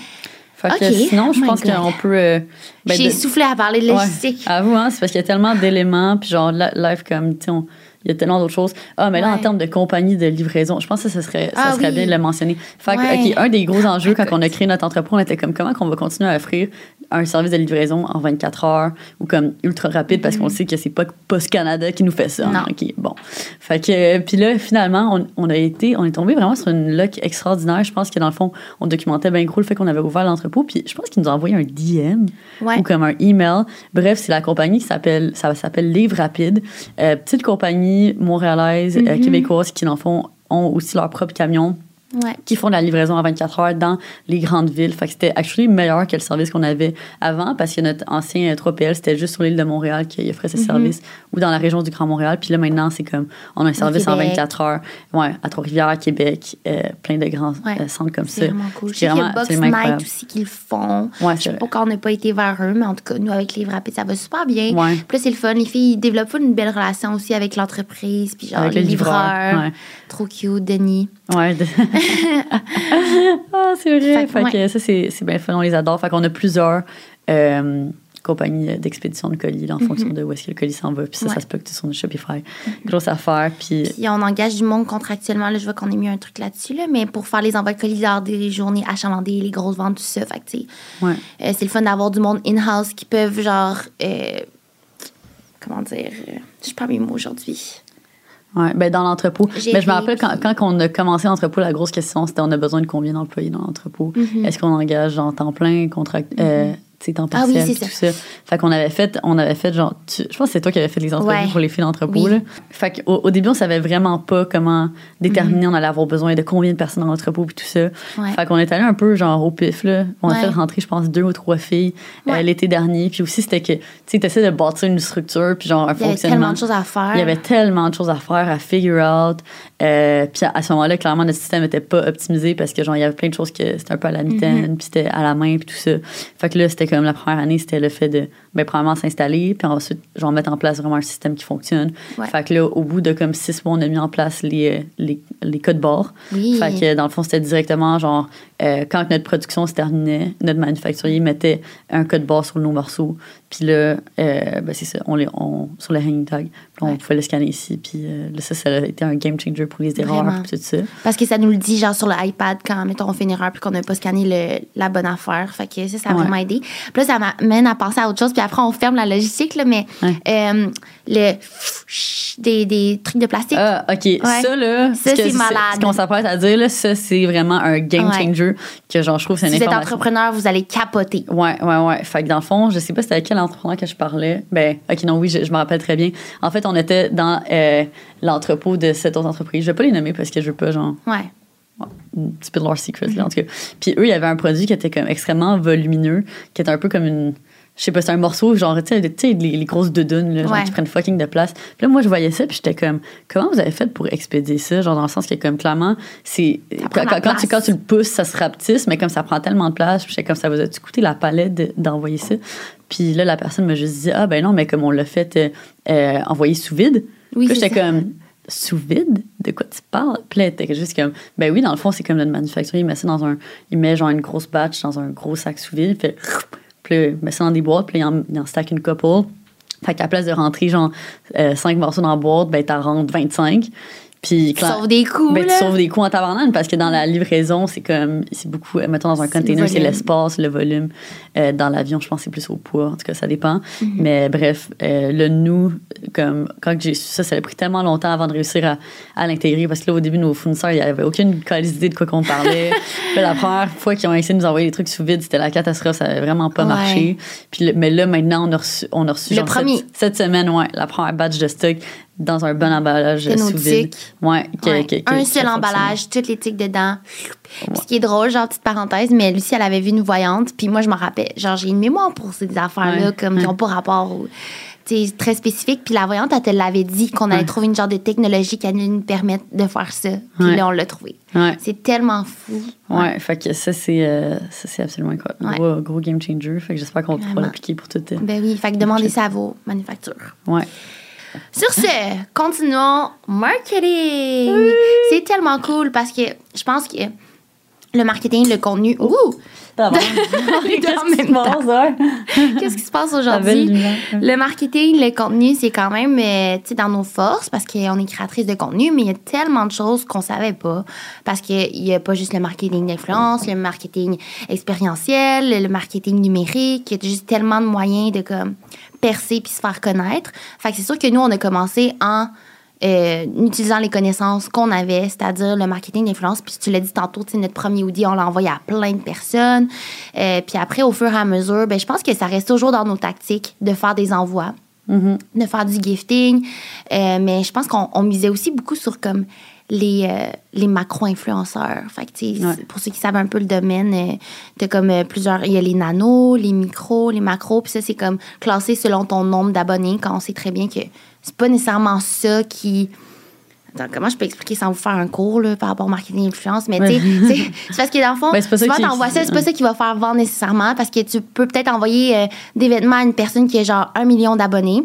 Fait que sinon, je Oh pense qu'on peut. euh, ben, J'ai de- soufflé à parler de Ouais. logistique. À vous, hein, c'est parce qu'il y a tellement d'éléments, puis genre, live comme, tu sais, on- il y a tellement d'autres choses. Ah, mais là, en termes de compagnie de livraison, je pense que ça serait, ça Ah serait oui. bien de le mentionner. Fait que, un des gros enjeux quand on a créé notre entreprise, on était comme, comment qu'on va continuer à offrir un service de livraison en 24 heures ou comme ultra rapide parce qu'on sait que c'est pas Post Canada qui nous fait ça. Mm-hmm. Non. OK, bon. Fait que, puis là, finalement, on, on a été, on est tombé vraiment sur une luck extraordinaire. Je pense que dans le fond, on documentait bien gros le fait qu'on avait ouvert l'entrepôt. Puis je pense qu'ils nous ont envoyé un DM Ouais. ou comme un email. Bref, c'est la compagnie qui s'appelle, ça s'appelle Livre Rapide. Euh, petite compagnie montréalaise, euh, Mhm. québécoise qui, dans le fond, ont aussi leur propre camion Ouais. qui font de la livraison à 24 heures dans les grandes villes. Fait que c'était actually meilleur que le service qu'on avait avant parce que notre ancien euh, 3PL, c'était juste sur l'île de Montréal qui offrait ce Mhm. service ou dans la région du Grand Montréal. Puis là, maintenant, c'est comme on a un service en Québec. 24 heures ouais, à Trois-Rivières, Québec, euh, plein de grands Ouais. euh, centres comme ça. C'est vraiment cool. C'est vraiment Box Night incroyable. aussi qui le font. Ouais, Je sais pas quand on n'a pas été vers eux, mais en tout cas, nous, avec Livre Rapide, ça va super bien. Ouais. Puis là, c'est le fun. Les filles, ils développent une belle relation aussi avec l'entreprise. Puis genre, Avec les le livreur, livreurs. ouais. Trop cute, Denis. Ouais. ah, c'est vrai. Fait Fait, que, ça, c'est c'est bien fun. On les adore. Fait qu'on a plusieurs euh, compagnies d'expédition de colis là, en fonction de où est-ce que le colis s'en va. Puis ça, Mhm. Ouais. ça se peut que tu sur notre Shopify. Grosse affaire. Puis Puis on engage du monde contractuellement. Là, je vois qu'on a mis un truc là-dessus, là, mais pour faire les envois de colis lors des journées achalandées, les grosses ventes, tout ça. Fait que, ouais. euh, c'est le fun d'avoir du monde in-house qui peuvent, genre, euh, comment dire, je sais pas mes mots aujourd'hui. Ouais, ben dans l'entrepôt. Mais je me rappelle quand, quand on a commencé l'entrepôt, la grosse question, c'était on a besoin de combien d'employés dans l'entrepôt? Mhm. Est-ce qu'on engage en temps plein, contract, euh, sais, temps Ah oui, partiel, tout ça. Fait qu'on avait fait, on avait fait genre, tu- je pense que c'est toi qui avais fait les entrevues Ouais. pour les filles d'entrepôt, Oui. là. Fait qu'au au début, on savait vraiment pas comment déterminer on allait avoir besoin de combien de personnes dans l'entrepôt puis tout ça. Mhm. Ouais. Fait qu'on est allé un peu genre au pif, là. On a Ouais. fait rentrer, je pense, deux ou trois filles euh, l'été dernier. Puis aussi, c'était que, tu sais, t'essaies de bâtir une structure puis genre un Il y avait fonctionnement. tellement de choses à faire. Il y avait tellement de choses à faire, à figure out. Euh, puis à, à ce moment-là, clairement, notre système n'était pas optimisé parce que genre il y avait plein de choses que c'était un peu à la mitaine, puis c'était à la main, puis tout ça. Fait que là, c'était comme la première année, c'était le fait de, ben, premièrement, s'installer, puis ensuite, genre mettre en place vraiment un système qui fonctionne. Ouais. Fait que là, au bout de comme six mois, on a mis en place les, euh, les, les codes barres. Oui. Fait que dans le fond, c'était directement genre, euh, quand notre production se terminait, notre manufacturier mettait un code barre sur nos morceaux. Puis là, euh, ben c'est ça, on les, on, sur le hanging tag. On Ouais. pouvait le scanner ici. Puis euh, là, ça, ça a été un game changer pour les erreurs. Tout ça. Parce que ça nous le dit, genre, sur le iPad, quand, mettons, on fait une erreur puis qu'on n'a pas scanné le- la bonne affaire. Fait que ça, ça a Ouais. vraiment aidé. Puis là, ça m'amène à penser à autre chose. Puis après, on ferme la logistique, là, mais Ouais. Le des, des trucs de plastique. Ah, OK. Ça, là, Ça, c'est malade. Ce qu'on s'apprête à dire, là, ça, c'est vraiment un game Ouais. changer que, genre, je trouve, c'est si vous êtes entrepreneur, vous allez capoter. Ouais, ouais, ouais. Fait que dans le fond, je sais pas c'était à quel entrepreneur que je parlais. Ben, ok, non, oui, je, je me rappelle très bien. En fait, on était dans euh, l'entrepôt de cette autre entreprise. Je vais pas les nommer parce que je veux pas, genre, Ouais. un petit peu de leur secret, là, en tout cas. Puis eux, il y avait un produit qui était comme extrêmement volumineux, qui était un peu comme une. Je sais pas, c'est un morceau, genre, tu sais, les, les grosses doudounes, là, genre, Ouais. qui prennent fucking de place. Puis là, moi, je voyais ça, puis j'étais comme, comment vous avez fait pour expédier ça? Genre, dans le sens que, comme, clairement, c'est. Quand, tu, place. quand tu le pousses, ça se rapetisse, mais comme ça prend tellement de place, puis j'étais comme, ça vous a-tu coûté la palette de- d'envoyer ça? Puis là, la personne m'a juste dit, ah, ben non, mais comme on l'a fait euh, euh, envoyer sous vide. Oui, Puis j'étais comme, sous vide? De quoi tu parles? Puis là, était juste comme, ben oui, dans le fond, c'est comme notre manufacturier, il met ça dans un. Il met genre une grosse batch dans un gros sac sous vide, il fait. Puis là, ça dans des boîtes, puis il en, il en stack une couple. Fait qu'à la place de rentrer genre 5 morceaux dans la boîte, ben t'en rentres 25. Puis Tu sauves des ben, tu là. sauves des coûts en tabarnane parce que dans la livraison, c'est comme. C'est beaucoup. euh, Mettons dans un container, c'est l'espace, le volume. Euh, dans l'avion, je pense que c'est plus au poids. En tout cas, ça dépend. Mhm. Mais bref, euh, le nous, comme quand j'ai su ça, ça a pris tellement longtemps avant de réussir à, à l'intégrer parce que là, au début, nos fournisseurs, il n'y avait aucune idée de quoi qu'on parlait. Puis la première fois qu'ils ont essayé de nous envoyer des trucs sous vide, c'était la catastrophe. Ça n'avait vraiment pas Ouais. marché. Puis mais là, maintenant, on a reçu, on a reçu Le genre, premier. Cette, cette semaine, ouais, la première batch de stock dans un bon emballage sous vide. Ouais, que- Ouais. que- que- un seul emballage, toutes les tics dedans. Puis ce qui est drôle, genre, petite parenthèse, mais Lucie, elle avait vu une voyante, puis moi, je m'en rappelle. Genre, j'ai une mémoire pour ces affaires-là, Ouais, comme qui ouais. n'ont pas rapport au. très spécifique. Puis la voyante, elle te l'avait dit qu'on allait Ouais. trouver une genre de technologie qui allait nous permettre de faire ça. Puis Ouais. là, on l'a trouvé. Ouais. C'est tellement fou. Ouais, fait que ça, c'est euh, ça, c'est absolument incroyable. Ouais. Gros, gros game changer. Fait que j'espère qu'on pourra l'appliquer pour tout. euh, Ben oui, fait que demandez ça à vos manufactures. Ouais. Sur ce, continuons marketing. C'est tellement cool parce que je pense que le marketing, le contenu. Ouh! En Qu'est-ce qui se passe, ouais? Qu'est-ce qui se passe aujourd'hui? lumière. Le marketing, le contenu, c'est quand même euh, tu sais, dans nos forces parce qu'on est créatrice de contenu, mais il y a tellement de choses qu'on savait pas. Parce qu'il n'y a pas juste le marketing d'influence, le marketing expérientiel, le marketing numérique. Il y a juste tellement de moyens de comme, percer puis se faire connaître. Fait que c'est sûr que nous, on a commencé en euh, utilisant les connaissances qu'on avait, c'est-à-dire le marketing d'influence. Puis tu l'as dit tantôt, notre premier Audi, on l'a envoyé à plein de personnes. Euh, puis après, au fur et à mesure, ben, je pense que ça reste toujours dans nos tactiques de faire des envois Mhm. de faire du gifting. Euh, mais je pense qu'on on misait aussi beaucoup sur comme les, euh, les macro-influenceurs. Fait que, tu Ouais. pour ceux qui savent un peu le domaine, euh, t'as comme euh, plusieurs... Il y a les nanos, les micros, les macros. Puis ça, c'est comme classé selon ton nombre d'abonnés, quand on sait très bien que c'est pas nécessairement ça qui... Attends, comment je peux expliquer sans vous faire un cours là, par rapport au marketing influence? Mais tu sais, Ouais. c'est c'est parce que dans le fond, Ben, c'est pas ça souvent, qui- t'envoies ça, c'est pas ça qui va faire vendre nécessairement parce que tu peux peut-être envoyer des vêtements à une personne qui a genre un million d'abonnés.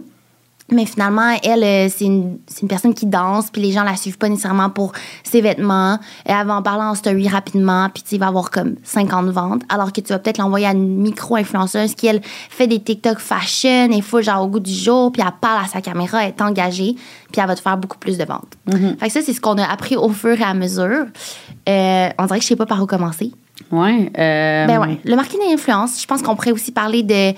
Mais finalement, elle, euh, c'est une, c'est une personne qui danse, puis les gens la suivent pas nécessairement pour ses vêtements. Elle va en parler en story rapidement, puis tu sais, il va avoir comme 50 ventes. Alors que tu vas peut-être l'envoyer à une micro-influenceuse qui, elle, fait des TikTok fashion, et full genre au goût du jour, puis elle parle à sa caméra, elle est engagée, puis elle va te faire beaucoup plus de ventes. Fait que ça, c'est ce qu'on a appris au fur et à mesure. Euh, on dirait que je sais pas par où commencer. Ouais. euh, Ben ouais. Le marketing d'influence, je pense qu'on pourrait aussi parler de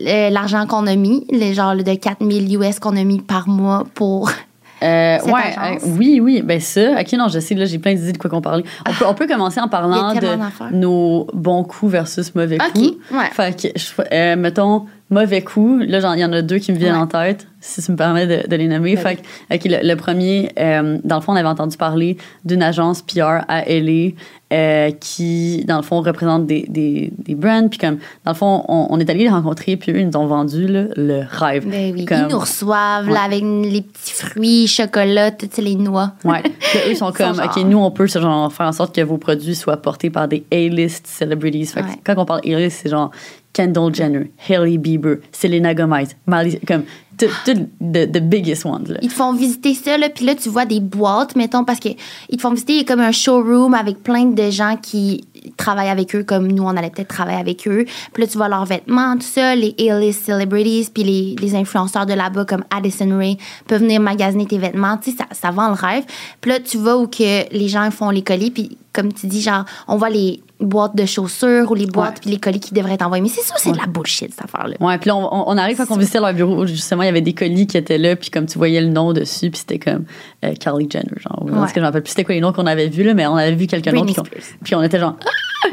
euh, l'argent qu'on a mis, les genre de 4000 US qu'on a mis par mois pour Euh, Cette ouais, euh, oui, oui, ben ça. Ok, non, je sais, là, j'ai plein d'idées de quoi qu'on parlait. On peut, on peut commencer en parlant de nos bons coups versus mauvais coups. ouais. Fait que, je- euh, mettons, mauvais coup, là, il y en a deux qui me viennent Ouais. en tête, si tu me permets de, de les nommer. Fait que, ok, le, le premier, euh, dans le fond, on avait entendu parler d'une agence PR à LA euh, qui, dans le fond, représente des, des, des brands. Puis, comme, dans le fond, on, on est allé les rencontrer, puis eux, ils nous ont vendu là, le rêve. Ben oui, Comme- ils nous reçoivent Ouais. là, avec les petits fruits, chocolat, toutes les noix. Ouais. Puis eux, ils sont comme, OK, genre- nous, on peut genre, faire en sorte que vos produits soient portés par des A-list celebrities. Fait que Ouais. quand on parle A-list, c'est genre Kendall Jenner, Hailey Bieber, Selena Gomez, Miley, comme, tout, tout the, the biggest ones, là. Ils te font visiter ça, là, puis là, tu vois des boîtes, mettons, parce qu'ils te font visiter comme un showroom avec plein de gens qui travaillent avec eux, comme nous, on allait peut-être travailler avec eux. Puis là, tu vois leurs vêtements, tout ça, les A-list celebrities, puis les, les influenceurs de là-bas, comme Addison Ray, peuvent venir magasiner tes vêtements. Tu sais, ça, ça vend le rêve. Puis là, tu vas où que les gens font les colis, puis comme tu dis, genre, on voit les boîtes de chaussures ou les boîtes, puis les colis qui devraient être envoyés. Mais c'est ça, c'est de la bullshit, cette affaire-là. Ouais, puis là, on, on- arrive quand on visitait leur bureau, justement, il avait des colis qui étaient là, puis comme tu voyais le nom dessus, puis c'était comme euh, Kylie Jenner, genre. Ouais. Parce que je me rappelle plus c'était quoi les noms qu'on avait vus, là, mais on avait vu quelques noms, puis on, puis on était genre,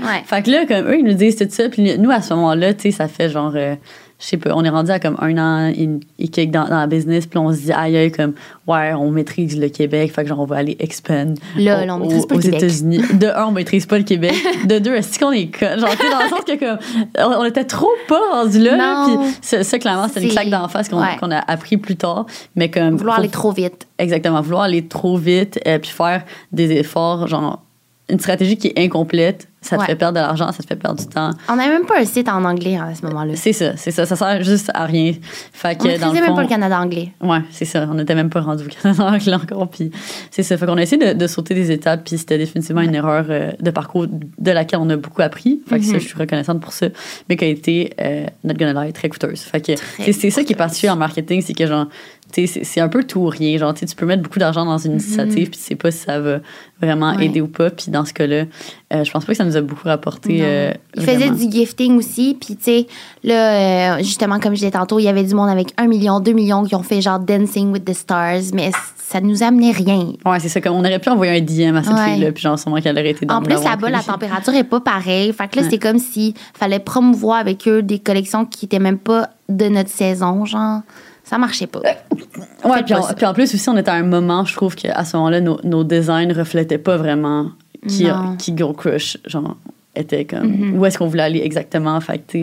Ouais. Fait que là, comme eux, ils nous disent tout ça. Puis nous, à ce moment-là, tu sais, ça fait genre, euh, je sais pas, on est rendu à comme un an et, quelques dans, dans la business. Puis on se dit, aïe, aïe, comme, ouais, on maîtrise le Québec. Fait que genre, on va aller expand Là, on maîtrise pas le aux. États-Unis. De un, on maîtrise pas le Québec. De deux, est-ce qu'on est con? Genre, dans le sens que comme, on on était trop pas rendu là. là. Non. Puis ça, ça, clairement, c'est une claque d'en face qu'on ouais. a appris plus tard. Mais comme. Vouloir faut- aller trop vite. Exactement, vouloir aller trop vite et puis faire des efforts, genre une stratégie qui est incomplète, ça te Ouais. fait perdre de l'argent, ça te fait perdre du temps. On n'avait même pas un site en anglais hein, à ce moment-là. C'est ça, c'est ça, ça sert juste à rien. Fait On que ne dans le même pas le Canada anglais. Ouais, c'est ça. On n'était même pas rendu au Canada anglais encore. Puis c'est ça. Fait qu'on a essayé de, de sauter des étapes. Puis c'était définitivement une erreur euh, de parcours de laquelle on a beaucoup appris. Fait que ça, Mhm. je suis reconnaissante pour ça. Mais qui a été, euh, not gonna lie, très coûteuse. Fait que c'est ça qui est particulier en marketing, c'est que genre, c'est un peu tout ou rien. Genre, tu peux mettre beaucoup d'argent dans une initiative, puis tu sais pas si ça va vraiment Mhm. Ouais. aider ou pas. Puis dans ce cas-là, euh, je pense pas que ça nous a beaucoup rapporté. Euh, il faisait du gifting aussi. Puis, tu sais, là, euh, justement, comme je disais tantôt, il y avait du monde avec un million, deux millions qui ont fait genre Dancing with the Stars, mais ça nous amenait rien. Ouais, c'est ça. Comme on aurait pu envoyer un DM à cette Ouais. fille-là, puis genre, sûrement qu'elle aurait été dans En plus, là-bas, la température est pas pareille. Fait que là, Ouais. c'est comme si fallait promouvoir avec eux des collections qui étaient même pas de notre saison, genre. Ça marchait pas. Ouais, Faites puis en, ça. puis en plus aussi, on était à un moment, je trouve qu'à ce moment-là, nos, nos designs reflétaient pas vraiment qui, Non. qui Girl Crush, genre, était comme, Mhm. où est-ce qu'on voulait aller exactement. Fait que,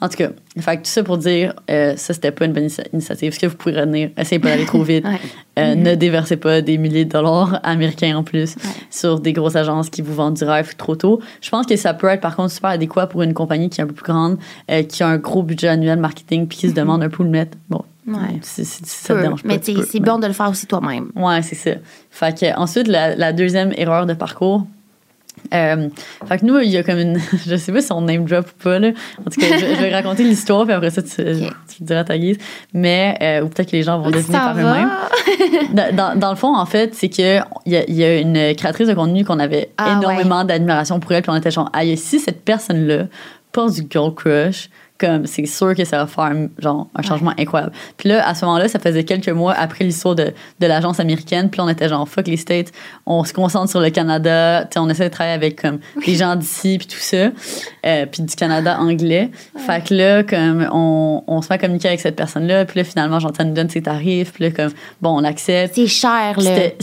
en tout cas, fait que tout ça pour dire, euh, ça, c'était pas une bonne initia- initiative. Ce que vous pouvez retenir, essayez pas d'aller trop vite. Ouais. Euh, Mhm. Ne déversez pas des milliers de dollars américains en plus Ouais. sur des grosses agences qui vous vendent du rêve trop tôt. Je pense que ça peut être par contre super adéquat pour une compagnie qui est un peu plus grande, euh, qui a un gros budget annuel marketing, puis qui se demande un peu où le mettre. Bon. Ouais. si, si- si ça te dérange pas. Mais tu tu sais, peux, c'est mais- bon de le faire aussi toi-même. Ouais, c'est ça. Fait que, ensuite, la, la deuxième erreur de parcours. euh, fait que nous, il y a comme une. Je sais pas si on name drop ou pas, là. En tout cas, je, je vais raconter l'histoire, puis après ça, tu, tu le diras à ta guise. Mais, euh, ou peut-être que les gens vont deviner par eux-mêmes. Dans, dans- le fond, en fait, c'est que il y, a- y a une créatrice de contenu qu'on avait Ah, énormément d'admiration pour elle, puis on était genre, aïe, si cette personne-là porte du girl crush, comme c'est sûr que ça va faire genre un changement incroyable. Puis là, à ce moment-là, ça faisait quelques mois après l'histoire de, de l'agence américaine, puis là, on était genre fuck les States, on se concentre sur le Canada, on essaie de travailler avec comme les gens d'ici puis tout ça, euh, puis du Canada anglais. Fait que là, comme on, on se met à communiquer avec cette personne-là, puis là finalement, genre ça nous donne ses tarifs, puis là comme bon, on accepte. C'est cher, là. C'était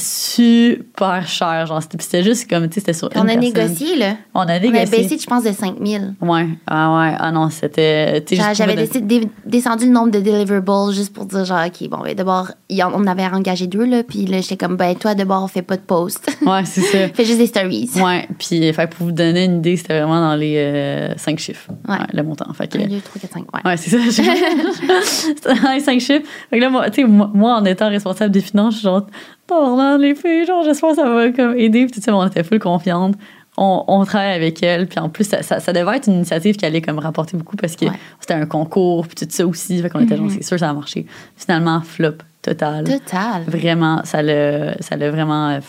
super cher, genre c'était juste comme tu sais, c'était sur Puis on une a personne. négocié, là. On a On a négocié. baissé, je pense, de 5 000. Ouais, ah ouais, ah non, c'était. Tu sais, juste J'avais dé- descendu le nombre de deliverables juste pour dire, genre, OK, bon, ben, d'abord, on avait engagé deux, là, puis là, j'étais comme, ben, toi, d'abord, on fait pas de post. Ouais, c'est ça. Fais juste des stories. Ouais, puis fait, pour vous donner une idée, c'était vraiment dans les euh, cinq chiffres, Ouais. le montant. Fait que, 1, 2, 3, 4, 5, ouais. ouais, c'est ça. c'était dans les cinq chiffres. Fait que là, moi, tu sais, moi, moi, en étant responsable des finances, genre, Tabarnak, les filles, genre, j'espère que ça va comme aider. Puis tout ça, mais on était full confiante. On, on travaille avec elle. Puis en plus, ça, ça, ça devait être une initiative qui allait comme rapporter beaucoup parce que Ouais. c'était un concours, puis tout ça aussi. Fait qu'on était genre, Mhm. c'est sûr, ça va marcher. Finalement, flop total. Total. Vraiment, ça l'a, ça vraiment euh,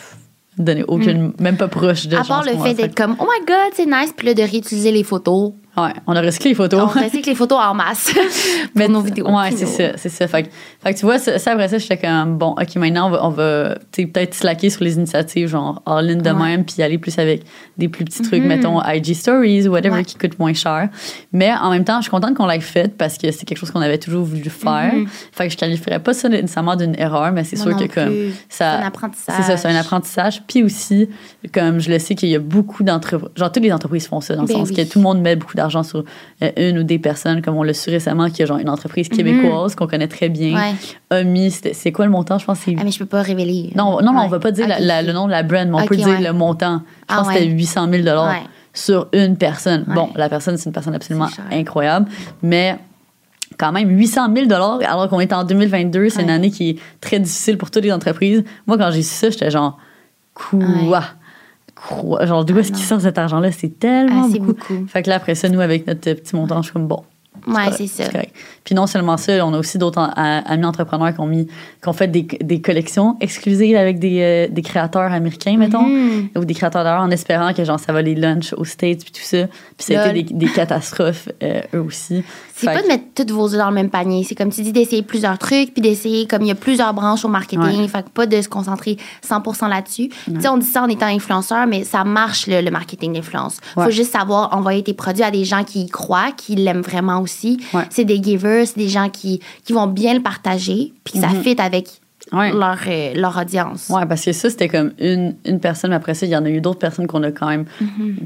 donné aucune, même pas proche de Mm. À part le fait d'être comme, oh my god, c'est nice, puis là, de réutiliser les photos. Ouais, on a recyclé les photos. On recycle les photos en masse Mais pour nos vidéos. Ouais, c'est ça, c'est ça. Fait, fait que tu vois, ça, ça, après ça, j'étais comme, bon, OK, maintenant, on va, on peut-être slacker sur les initiatives, genre all-in de Ouais. même, puis aller plus avec des plus petits trucs, Mhm. mettons IG Stories ou whatever, Ouais. qui coûtent moins cher. Mais en même temps, je suis contente qu'on l'ait fait parce que c'est quelque chose qu'on avait toujours voulu faire. Mhm. Fait que je qualifierais pas ça nécessairement d'une erreur, mais c'est sûr que comme ça. C'est un apprentissage. C'est ça, c'est un apprentissage. Puis aussi, comme je le sais qu'il y a beaucoup d'entreprises, genre toutes les entreprises font ça, dans le Ben sens oui. que tout le monde met beaucoup d'argent sur euh, une ou des personnes, comme on l'a su récemment, qu'il y a genre une entreprise québécoise qu'on connaît très bien, Mhm. Ouais. a mis, c'était- c'est quoi le montant? Je pense que. Ah, mais je peux pas révéler. non, non, non, on Ouais. va pas dire la- le nom de la brand, mais on peut dire le montant. Je Ah, pense que c'était ouais. 800 000 Ouais. sur une personne. Bon, la personne, c'est une personne absolument incroyable, mais quand même 800 000 alors qu'on est en 2022, c'est une année qui est très difficile pour toutes les entreprises. Moi, quand j'ai su ça, j'étais genre, quoi? Quoi? Genre, d'où Ah, est-ce qu'il non. sort cet argent-là? C'est tellement Ah, beaucoup. beaucoup. Fait que là, après ça, nous, avec notre petit montant, je suis comme, bon, Ouais, c'est ça. correct. Puis non seulement ça, on a aussi d'autres amis entrepreneurs qui ont mis, qui ont fait des, des collections exclusives avec des, euh, des créateurs américains, mettons, Mhm. ou des créateurs d'art en espérant que genre ça va les lunch aux States puis tout ça. Puis ça a été des, des catastrophes euh, eux aussi. C'est pas de mettre tous vos œufs dans le même panier. C'est comme tu dis d'essayer plusieurs trucs, puis d'essayer, comme il y a plusieurs branches au marketing, Ouais. fait que pas de se concentrer 100% là-dessus. Tu sais, on dit ça en étant influenceur, mais ça marche le, le marketing d'influence. Ouais. Faut juste savoir envoyer tes produits à des gens qui y croient, qui l'aiment vraiment aussi. Ouais. C'est des givers, c'est des gens qui, qui vont bien le partager, puis que ça Mhm. fit avec Ouais. leur, euh, leur audience. Ouais, parce que ça, c'était comme une, une personne, mais après ça, il y en a eu d'autres personnes qu'on a quand même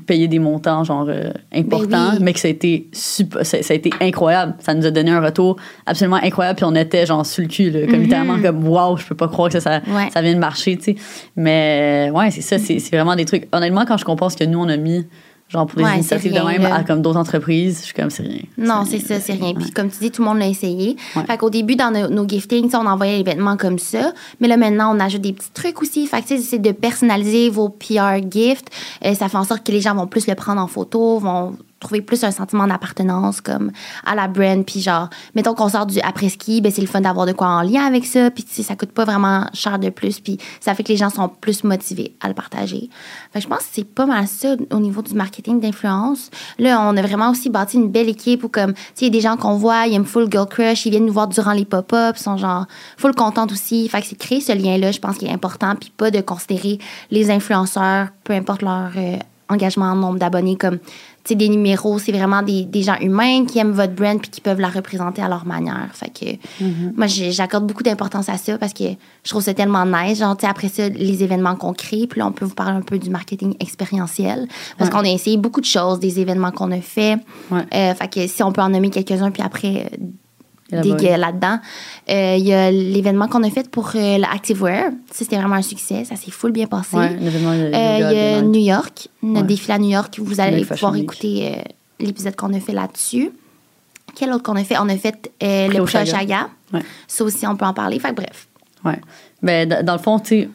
payé des montants, genre, euh, importants. Ben oui. mais que ça a été super, ça, ça a été incroyable. Ça nous a donné un retour absolument incroyable, puis on était, genre, sur le cul, là, comme littéralement, comme, waouh, je peux pas croire que ça, ça. Ouais. ça vient de marcher, tu sais. Mais, ouais, c'est ça, c'est c'est vraiment des trucs. Honnêtement, quand je compare ce que nous, on a mis, genre, pour des Ouais, initiatives de même, là. à comme d'autres entreprises, je suis comme, c'est rien. Non, c'est ça, c'est rien. Puis comme tu dis, tout le monde l'a essayé. Ouais. Fait qu'au début, dans nos, nos giftings, on envoyait les vêtements comme ça. Mais là, maintenant, on ajoute des petits trucs aussi. Fait que tu sais, c'est de personnaliser vos PR gifts. Euh, ça fait en sorte que les gens vont plus le prendre en photo, vont trouver plus un sentiment d'appartenance comme à la brand puis genre mettons qu'on sort du après ski ben c'est le fun d'avoir de quoi en lien avec ça puis tu sais ça coûte pas vraiment cher de plus puis ça fait que les gens sont plus motivés à le partager. Fait que je pense que c'est pas mal ça au niveau du marketing d'influence. Là on a vraiment aussi bâti une belle équipe où comme tu sais il y a des gens qu'on voit ils aiment full girl crush ils viennent nous voir durant les pop-ups sont genre full contentes aussi. Fait que c'est créer ce lien là je pense qu'il est important puis pas de considérer les influenceurs peu importe leur euh, engagement, nombre d'abonnés, comme des numéros, c'est vraiment des, des gens humains qui aiment votre brand puis qui peuvent la représenter à leur manière. Fait que moi, j'ai- j'accorde beaucoup d'importance à ça parce que je trouve ça tellement nice. Genre, après ça, les événements qu'on crée, puis là, on peut vous parler un peu du marketing expérientiel parce Ouais. qu'on a essayé beaucoup de choses, des événements qu'on a fait. Ouais. Euh, fait que si on peut en nommer quelques-uns, puis après, dégueu là-dedans. Euh, Il y a l'événement qu'on a fait pour euh, l'Activewear. Ça, c'était vraiment un succès. Ça s'est full bien passé. Ouais, l'événement, il y a- Euh, il y a des. New York, notre Ouais. défilé à New York. Vous allez pouvoir Week. écouter euh, l'épisode qu'on a fait là-dessus. Quel autre qu'on a fait? On a fait le au Chaga. Ouais. Ça aussi, on peut en parler. Fait que bref. Ouais. Ben, dans le fond, tu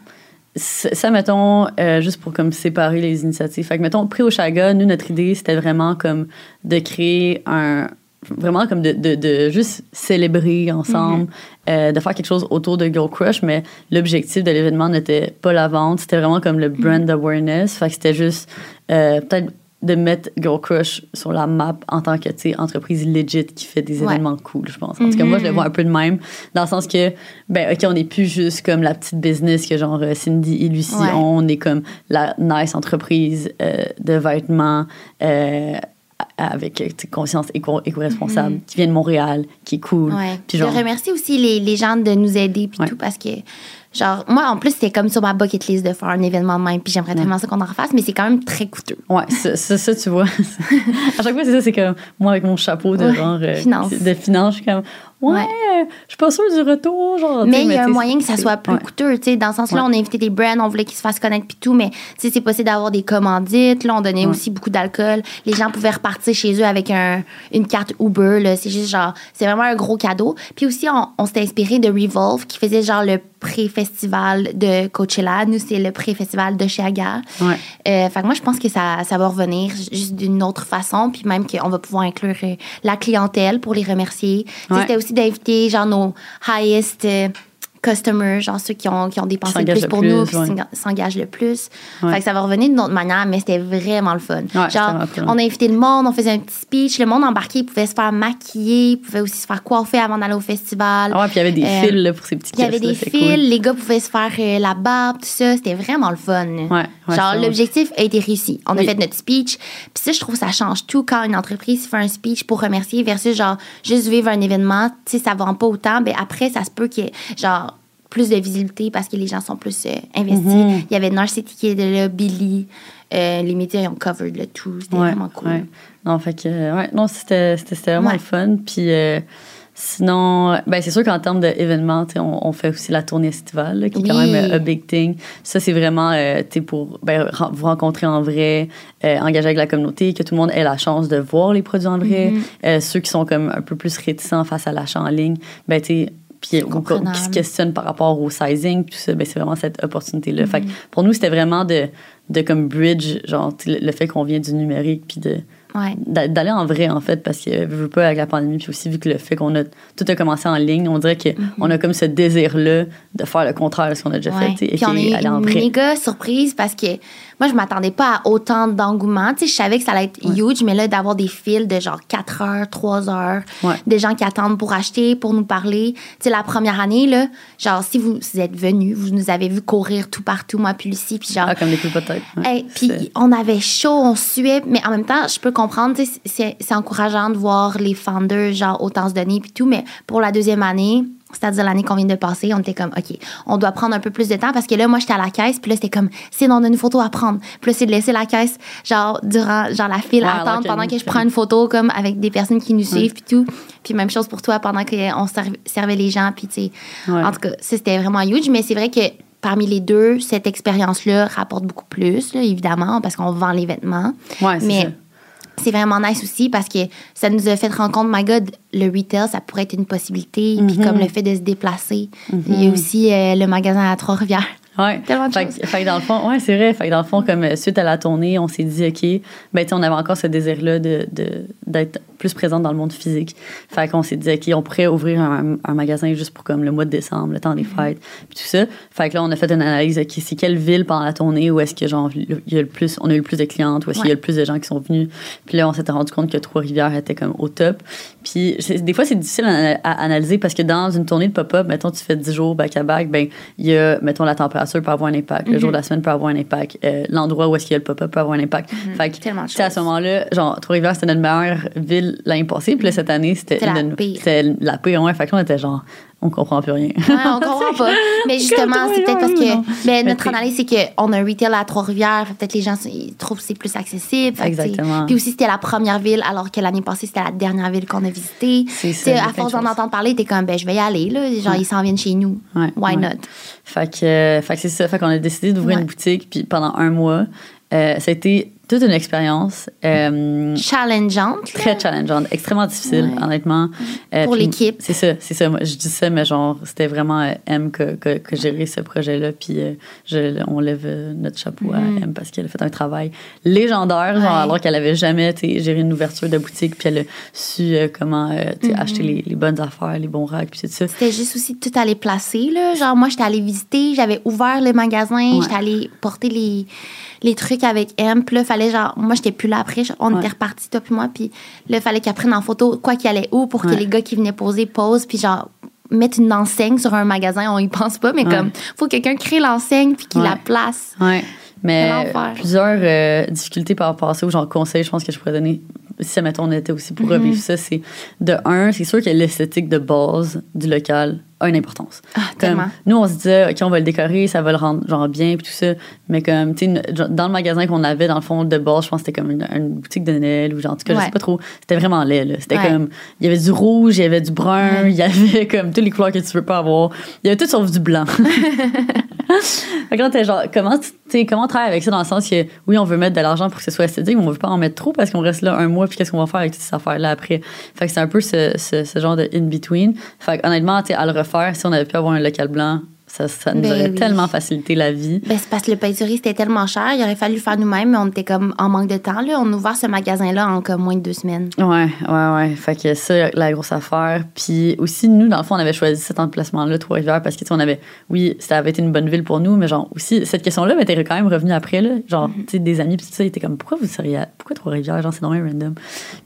sais, ça, mettons, euh, juste pour comme séparer les initiatives. Fait que, mettons, Prix au Chaga, nous, notre idée, c'était vraiment comme de créer un. Vraiment comme de, de, de juste célébrer ensemble, euh, de faire quelque chose autour de Girl Crush, mais l'objectif de l'événement n'était pas la vente, c'était vraiment comme le brand awareness. Fait que c'était juste euh, peut-être de mettre Girl Crush sur la map en tant que, entreprise legit qui fait des Ouais. événements cool, je pense. En tout cas, moi, je le vois un peu de même, dans le sens que, ben, OK, on n'est plus juste comme la petite business que genre euh, Cindy et Lucie Ouais. ont. On est comme la nice entreprise euh, de vêtements euh, avec euh, conscience éco- éco-responsable qui vient de Montréal, qui est cool. Ouais. Puis je remercie aussi les, les gens de nous aider puis Ouais. tout parce que genre moi en plus c'était comme sur ma bucket list de faire un événement de même puis j'aimerais tellement ça qu'on en refasse mais c'est quand même très coûteux. Ouais, ça, ça, ça, tu vois. à chaque fois, c'est ça, c'est comme moi avec mon chapeau de Ouais, genre. euh, finance. De finance, je suis comme, ouais, Ouais. euh, je suis pas sûre du retour. Genre, Mais il y a un moyen que ça soit plus ouais. coûteux, tu sais, dans le sens là, on a invité des brands, on voulait qu'ils se fassent connaître puis tout, mais tu sais, c'est possible d'avoir des commandites, là, on donnait aussi beaucoup d'alcool. Les gens pouvaient repartir chez eux avec un, une carte Uber, là, c'est juste genre, c'est vraiment un gros cadeau. Puis aussi, on, on s'était inspiré de Revolve, qui faisait genre le pré-festival de Coachella. Nous, c'est le pré-festival de Chiaga. Ouais. Euh, fait que moi, je pense que ça, ça va revenir juste d'une autre façon, puis même qu'on va pouvoir inclure euh, la clientèle pour les remercier. Ouais. C'était aussi d'inviter genre nos highest euh, customers, genre ceux qui ont, qui ont dépensé le plus le pour plus, nous, ouais. s'enga- s'engagent le plus. Ouais. Fait que ça va revenir d'une autre manière, mais c'était vraiment le fun. genre, on a invité le monde, on faisait un petit speech, le monde embarqué pouvait se faire maquiller, pouvait aussi se faire coiffer avant d'aller au festival. Ah ouais, puis il y avait des Euh, fils là, pour ces petits Il y avait des fils, cool. les gars pouvaient se faire euh, la barbe, tout ça. C'était vraiment le fun. Genre, l'objectif a été réussi. On a fait notre speech. Puis ça, je trouve que ça change tout quand une entreprise fait un speech pour remercier versus, genre, juste vivre un événement. Tu sais, ça vend pas autant. Ben après, ça se peut ait, genre, plus de visibilité parce que les gens sont plus euh, investis. Mhm. Il y avait Narcity qui était là, Billy. Euh, les médias, ils ont covered le tout. C'était Ouais, vraiment cool. ouais. Non, fait que, euh, ouais, non, c'était vraiment le fun. Puis euh, sinon, ben, c'est sûr qu'en termes d'événements, on, on fait aussi la tournée estivale, là, qui est quand même a big thing. Ça, c'est vraiment, pour ben, vous rencontrer en vrai, engager avec la communauté, que tout le monde ait la chance de voir les produits en vrai. Mhm. Ceux qui sont comme un peu plus réticents face à l'achat en ligne, ben, tu puis comprenable. qui se questionnent par rapport au sizing, tout ça, ben, c'est vraiment cette opportunité-là. Fait Mhm. que pour nous, c'était vraiment de, de comme bridge, genre, le, le fait qu'on vient du numérique, puis de Ouais. d'a- d'aller en vrai en fait parce que je veux pas avec la pandémie puis aussi vu que le fait qu'on a tout a commencé en ligne on dirait que on a comme ce désir là de faire le contraire de ce qu'on a déjà. Ouais. fait Puis on est aller en vrai méga surprise parce que moi, je m'attendais pas à autant d'engouement. Tu sais, je savais que ça allait être huge, mais là, d'avoir des files de genre 4 heures, 3 heures, des gens qui attendent pour acheter, pour nous parler. Tu sais, la première année, là, genre, si vous êtes venus, vous nous avez vu courir tout partout, moi, puis Lucie, puis genre, ah comme des coups de tête. Hey, puis on avait chaud, on suait, mais en même temps, je peux comprendre, c'est encourageant de voir les founders, genre, autant se donner, puis tout, mais pour la deuxième année, c'est-à-dire l'année qu'on vient de passer, on était comme, OK, on doit prendre un peu plus de temps parce que là, moi, j'étais à la caisse, puis là, c'était comme, c'est on a une photo à prendre. Puis là, c'est de laisser la caisse, genre, durant, genre, la file attendre pendant que je prends une photo, comme, avec des personnes qui nous suivent, puis tout. Puis même chose pour toi pendant qu'on serv- servait les gens, puis tu sais. Ouais. En tout cas, ça, c'était vraiment huge, mais c'est vrai que parmi les deux, cette expérience-là rapporte beaucoup plus, là, évidemment, parce qu'on vend les vêtements. ouais mais ça. C'est vraiment nice aussi parce que ça nous a fait rendre compte, my God, le retail, ça pourrait être une possibilité. Puis Mhm. comme le fait de se déplacer. Il y a aussi euh, le magasin à Trois-Rivières. Ouais. Tellement de fait, choses. que- fait que dans le fond, ouais, c'est vrai. Fait que dans le fond, comme euh, suite à la tournée, on s'est dit, OK, ben, tu sais, on avait encore ce désir-là de, de- d'être plus présente dans le monde physique. Fait qu'on s'est dit, OK, on pourrait ouvrir un, un magasin juste pour comme le mois de décembre, le temps des Mm-hmm. fêtes, puis tout ça. Fait que là, on a fait une analyse, OK, c'est quelle ville pendant la tournée où est-ce que, genre, il y a le plus, on a eu le plus de clientes, où est-ce qu'il y a le plus de gens qui sont venus. Puis là, on s'était rendu compte que Trois-Rivières était comme au top. Puis des fois, c'est difficile à, à analyser parce que dans une tournée de pop-up, mettons, tu fais 10 jours back-à-back, ben, il y a, mettons, la température peut avoir un impact, le jour de la semaine peut avoir un impact, euh, l'endroit où est-ce qu'il y a le pop-up peut avoir un impact. Fait que, Tellement de tu sais, à ce moment-là, genre, Trois-Rivières, c'était notre meilleure ville l'année passée, puis là, cette année, c'était la une pire. La pire, ouais. Fait que on était genre, on comprend plus rien. Ouais, on comprend pas. Mais justement, c'est peut-être parce que ben, Mais notre analyse, c'est qu'on a un retail à Trois-Rivières. Peut-être les gens ils trouvent que c'est plus accessible. Exactement. Puis aussi, c'était la première ville, alors que l'année passée, c'était la dernière ville qu'on a visitée. C'est À force d'en entendre parler, t'es comme, ben, je vais y aller. Là. Genre, ils s'en viennent chez nous. Ouais, Why ouais. not? Fait que, euh, fait que c'est ça. Fait qu'on a décidé d'ouvrir Ouais. une boutique, puis pendant un mois, euh, ça a été toute une expérience. euh, Challengeante. très challengeante, extrêmement difficile, Ouais. honnêtement. Euh, Pour l'équipe. C'est ça, c'est ça. Moi, je dis ça, mais genre, c'était vraiment euh, M que, que, que gérer ce projet-là. Puis je, on lève notre chapeau à M parce qu'elle a fait un travail légendaire, genre. Ouais. alors qu'elle avait jamais géré une ouverture de boutique, puis elle a su comment sais, Mm-hmm. acheter les, les bonnes affaires, les bons racks, puis tout ça. C'était juste aussi tout aller placer. Là. Genre, moi, j'étais allée visiter, j'avais ouvert le magasin, j'étais allée porter les, les trucs avec M. Puis là, fallait genre, moi, j'étais plus là après, on Ouais. était repartis, toi puis moi. Puis là, fallait qu'elle prenne en photo quoi qu'il allait où pour que les gars qui venaient poser posent. Puis genre, mettre une enseigne sur un magasin, on y pense pas, mais Ouais. comme, faut que quelqu'un crée l'enseigne puis qu'il la place. Ouais. Mais plusieurs euh, difficultés par rapport à ça, ou genre conseils, je pense que je pourrais donner, si mettons on était aussi pour revivre ça, c'est de un, c'est sûr que l'esthétique de base du local a une importance. Ah, Comme, nous, on se disait, OK, on va le décorer, ça va le rendre genre bien, puis tout ça. Mais comme, tu sais, dans le magasin qu'on avait, dans le fond, de base, je pense que c'était comme une, une boutique de Noël, ou genre, en tout cas, je Ouais. sais pas trop. C'était vraiment laid. C'était Ouais. comme, il y avait du rouge, il y avait du brun, il y avait comme toutes les couleurs que tu veux pas avoir. Il y avait tout sauf du blanc. Fait que genre, comment, tu comment on travaille avec ça dans le sens que, oui, on veut mettre de l'argent pour que ce soit esthétique, mais on veut pas en mettre trop parce qu'on reste là un mois, puis qu'est-ce qu'on va faire avec toutes ces affaires-là après? Fait que c'est un peu ce, ce, ce genre de in-between. Fait que honnêtement, tu sais, à le refaire, si on avait pu avoir un local blanc, Ça, ça nous Ben aurait oui. tellement facilité la vie. Ben, c'est parce que le peinturerie, c'était tellement cher. Il aurait fallu le faire nous-mêmes, mais on était comme en manque de temps. Là. On a ouvert ce magasin-là en comme moins de deux semaines. Ouais, ouais, ouais. Fait que ça, la grosse affaire. Puis aussi, nous, dans le fond, on avait choisi cet emplacement-là, Trois-Rivières, parce que, tu sais, on avait, oui, ça avait été une bonne ville pour nous, mais genre, aussi, cette question-là m'était quand même revenue après, là. Genre, tu sais, des amis, puis tout ça, ils étaient comme, pourquoi vous seriez, à- pourquoi Trois-Rivières? Genre, c'est normalement random.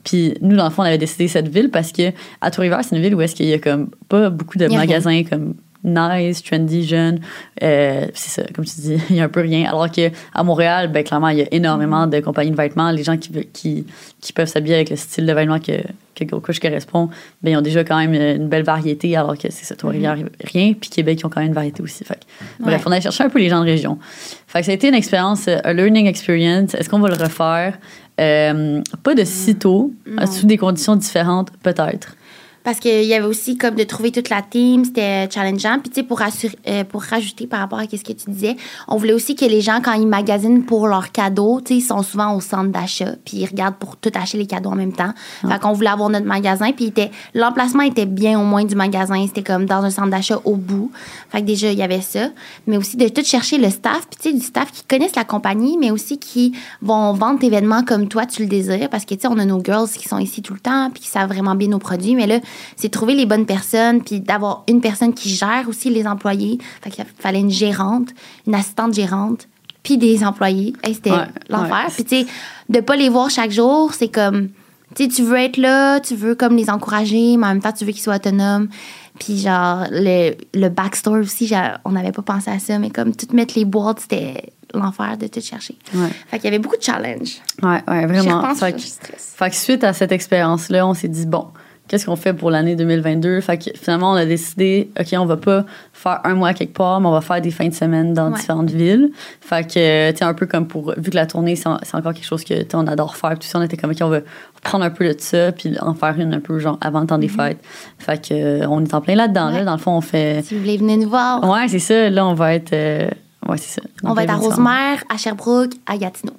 Puis nous, dans le fond, on avait décidé cette ville parce que, à Trois-Rivières, c'est une ville où est-ce qu'il y a comme pas beaucoup de rien. magasins comme nice, trendy, jeune. Euh, c'est ça, comme tu dis, il y a un peu rien. Alors que à Montréal, ben, clairement, il y a énormément de compagnies de vêtements. Les gens qui, veulent- qui, qui peuvent s'habiller avec le style de vêtements que, que Go correspond, ben, ils ont déjà quand même une belle variété, alors que c'est ça, Trois-Rivières, rien. Puis Québec, ils ont quand même une variété aussi. Fait que, bref, Ouais. on allait chercher un peu les gens de région. Fait que ça a été une expérience, euh, un learning experience. Est-ce qu'on va le refaire? Euh, pas de sitôt, Non. sous des conditions différentes, peut-être. Parce qu'il y avait aussi comme de trouver toute la team, c'était challengeant. Puis tu sais, pour, assurer- euh, pour rajouter par rapport à ce que tu disais, on voulait aussi que les gens, quand ils magasinent pour leurs cadeaux, tu sais, ils sont souvent au centre d'achat, puis ils regardent pour tout acheter les cadeaux en même temps. Fait qu'on voulait avoir notre magasin, puis était- l'emplacement était bien au moins du magasin. C'était comme dans un centre d'achat au bout. Fait que déjà, il y avait ça. Mais aussi de tout chercher le staff, puis tu sais, du staff qui connaissent la compagnie, mais aussi qui vont vendre événements comme toi, tu le désires. Parce que tu sais, on a nos girls qui sont ici tout le temps, puis qui savent vraiment bien nos produits. Mais là, c'est trouver les bonnes personnes, puis d'avoir une personne qui gère aussi les employés. Fait qu'il fallait une gérante, une assistante gérante, puis des employés. Hey, C'était Ouais, l'enfer. ouais. Puis tu sais, de pas les voir chaque jour, c'est comme, tu sais, tu veux être là, tu veux comme les encourager, mais en même temps, tu veux qu'ils soient autonomes. Puis genre, le, le backstore aussi, on n'avait pas pensé à ça, mais comme tout mettre les boîtes, c'était l'enfer de tout chercher. Ouais. Fait qu'il y avait beaucoup de challenges. Ouais, ouais, vraiment. Fait que-. Fait que suite à cette expérience-là, on s'est dit, bon, qu'est-ce qu'on fait pour l'année 2022? Fait que finalement, on a décidé, OK, on va pas faire un mois quelque part, mais on va faire des fins de semaine dans Ouais. différentes villes. Fait que, tu sais, un peu comme pour, vu que la tournée, c'est en- c'est encore quelque chose que, on adore faire, tout ça, on était comme, OK, on va prendre un peu de ça, puis en faire une un peu, genre, avant le temps des fêtes. Fait que, euh, on est en plein là-dedans, là. Mm-hmm. Ouais. Dans le fond, on fait. Si vous voulez venir nous voir, Ouais, c'est ça. Là, on va être. euh, Ouais, c'est ça. on va être à Rosemère, à Sherbrooke, à Gatineau.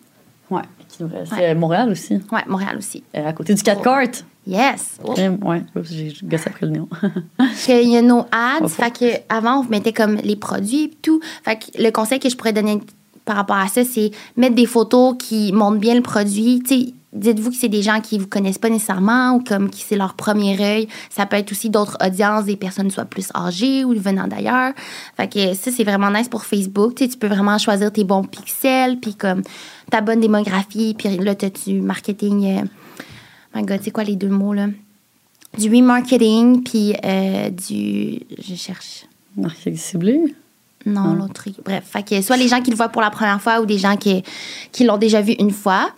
Ouais. C'est euh, Montréal aussi, Ouais, Montréal aussi. euh, à côté du 4 Court. Yes! Oh. Oups, j'ai gossé après le néon. qu'il y a nos ads. Fait que avant, on mettait comme les produits et tout. Fait que le conseil que je pourrais donner par rapport à ça, c'est mettre des photos qui montrent bien le produit. Tu sais, dites-vous que c'est des gens qui vous connaissent pas nécessairement ou comme qui c'est leur premier œil. Ça peut être aussi d'autres audiences, des personnes soit plus âgées ou venant d'ailleurs. Fait que ça, c'est vraiment nice pour Facebook. Tu sais, tu peux vraiment choisir tes bons pixels, puis comme ta bonne démographie, puis là, t'as du marketing. My God, c'est quoi les deux mots, là? Du remarketing, puis euh, du. Je cherche. Marketing ciblé? Non, Ah. l'autre truc. Bref, fait que soit les gens qui le voient pour la première fois ou des gens qui, qui l'ont déjà vu une fois.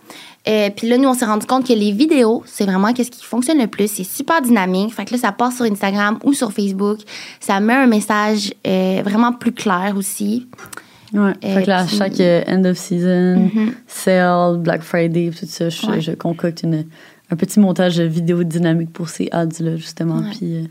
Euh, puis là, nous, on s'est rendu compte que les vidéos, c'est vraiment qu'est-ce qui fonctionne le plus. C'est super dynamique. Fait que là, ça passe sur Instagram ou sur Facebook. Ça met un message euh, vraiment plus clair aussi. Ouais. fait que là, à puis- chaque end of season, Mhm. sale, Black Friday, tout ça, je, Ouais. je concocte une, un petit montage vidéo dynamique pour ces ads-là, justement. Ouais. Puis, euh,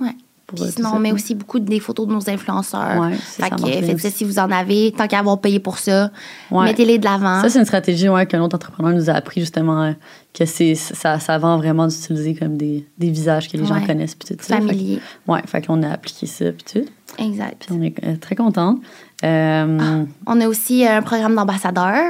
Ouais. pour, Puis euh, sinon, on met aussi beaucoup des photos de nos influenceurs. Ouais, ça, fait ça que faites ça si vous en avez. Tant qu'à avoir payé pour ça, Ouais. mettez-les de l'avant. Ça, c'est une stratégie ouais, qu'un autre entrepreneur nous a appris, justement, euh, que c'est, ça, ça vend vraiment d'utiliser comme des, des visages que les gens connaissent. Puis tout ça. Fait Familier. ouais, fait qu'on a appliqué ça, puis tout. Exact. Puis on est euh, très contents. Euh, On a aussi un programme d'ambassadeur.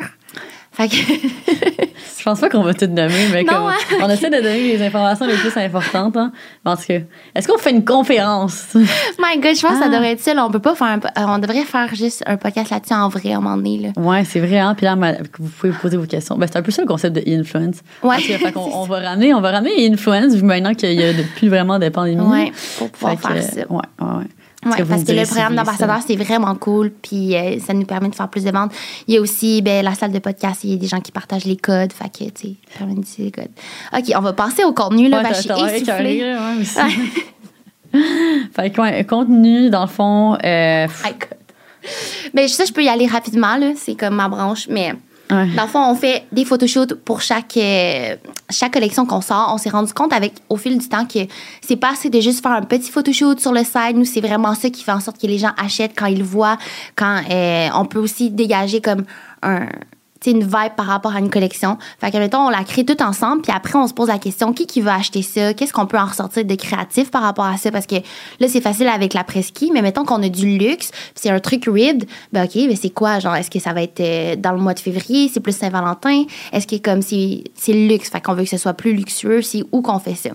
Fait que. Je pense pas qu'on va tout nommer, mais Non, comme, hein? on essaie de donner les informations les plus importantes. Hein. Tout cas, est-ce qu'on fait une conférence? My God, je pense que ça Ah. devrait être ça. là. On peut pas faire un on devrait faire juste un podcast là-dessus en vrai à un moment donné. Là. ouais, c'est vrai. Hein? Puis là, vous pouvez poser vos questions. Ben, c'est un peu ça le concept de influence. Ouais. on, on va ramener, on va ramener influence vu maintenant qu'il y a plus vraiment de pandémie. Ouais, pour pouvoir Fait que, faire ça. Ouais, ouais, ouais. Vous parce que le programme d'ambassadeur, c'est vraiment cool. Puis euh, ça nous permet de faire plus de ventes. Il y a aussi ben, la salle de podcast. Il y a des gens qui partagent les codes. Fait que, tu sais, permet d'utiliser les codes. OK, on va passer au contenu. Là, Ouais, t'as- je suis essoufflée. ouais, aussi. fait que, ouais, contenu, dans le fond, euh, pff. Ben, ça, je peux y aller rapidement. là. C'est comme ma branche. Mais ouais. Dans le fond, on fait des photoshoots pour chaque, euh, chaque collection qu'on sort. On s'est rendu compte avec au fil du temps que c'est pas assez de juste faire un petit photoshoot sur le site. Nous, c'est vraiment ça qui fait en sorte que les gens achètent quand ils voient. Quand euh, on peut aussi dégager comme un une vibe par rapport à une collection. Fait que, mettons, on la crée tout ensemble, puis après, on se pose la question, qui qui veut acheter ça? Qu'est-ce qu'on peut en ressortir de créatif par rapport à ça? Parce que là, c'est facile avec la presqu'île, mais mettons qu'on a du luxe, puis c'est un truc ribbed, ben OK, mais c'est quoi? Genre, est-ce que ça va être euh, dans le mois de février? C'est plus Saint-Valentin? Est-ce que comme c'est c'est luxe, fait qu'on veut que ce soit plus luxueux, c'est où qu'on fait ça?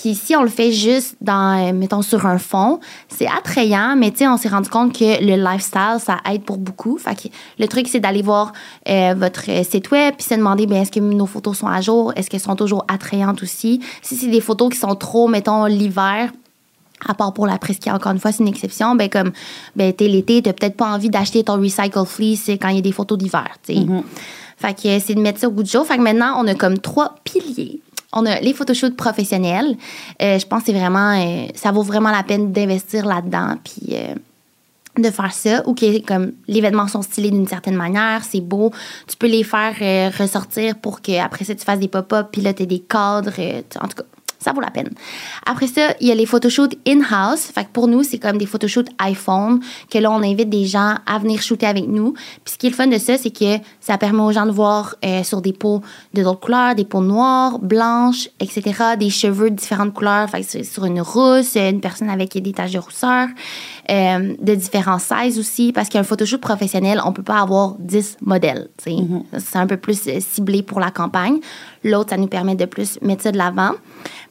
Puis si on le fait juste dans, euh, mettons, sur un fond, c'est attrayant, mais tu sais, on s'est rendu compte que le lifestyle, ça aide pour beaucoup. Fait que le truc, c'est d'aller voir euh, votre site web, puis se demander, bien, est-ce que nos photos sont à jour? Est-ce qu'elles sont toujours attrayantes aussi? Si c'est des photos qui sont trop, mettons, l'hiver, à part pour la presqu'île, encore une fois, c'est une exception, ben comme, ben t'es l'été, t'as peut-être pas envie d'acheter ton recycle fleece quand il y a des photos d'hiver, tu sais. Fait que c'est de mettre ça au goût du jour. Fait que maintenant, on a comme trois piliers on a les photoshoots professionnels. Euh, je pense que vraiment, euh, ça vaut vraiment la peine d'investir là-dedans, puis euh, de faire ça. Ou que comme les vêtements sont stylés d'une certaine manière, c'est beau. Tu peux les faire ressortir pour qu'après ça, tu fasses des pop-up, puis là, tu des cadres. en tout cas, ça vaut la peine. Après ça, il y a les photoshoots in-house. Fait que pour nous, c'est comme des photoshoots iPhone, que là, on invite des gens à venir shooter avec nous. Puis ce qui est le fun de ça, c'est que ça permet aux gens de voir euh, sur des peaux de d'autres couleurs, des peaux noires, blanches, etc., des cheveux de différentes couleurs. Fait que sur une rousse, une personne avec des taches de rousseur, euh, de différents sizes aussi. Parce qu'un photoshoot professionnel, on peut pas avoir 10 modèles. Mm-hmm. C'est un peu plus euh, ciblé pour la campagne. L'autre, ça nous permet de plus mettre ça de l'avant.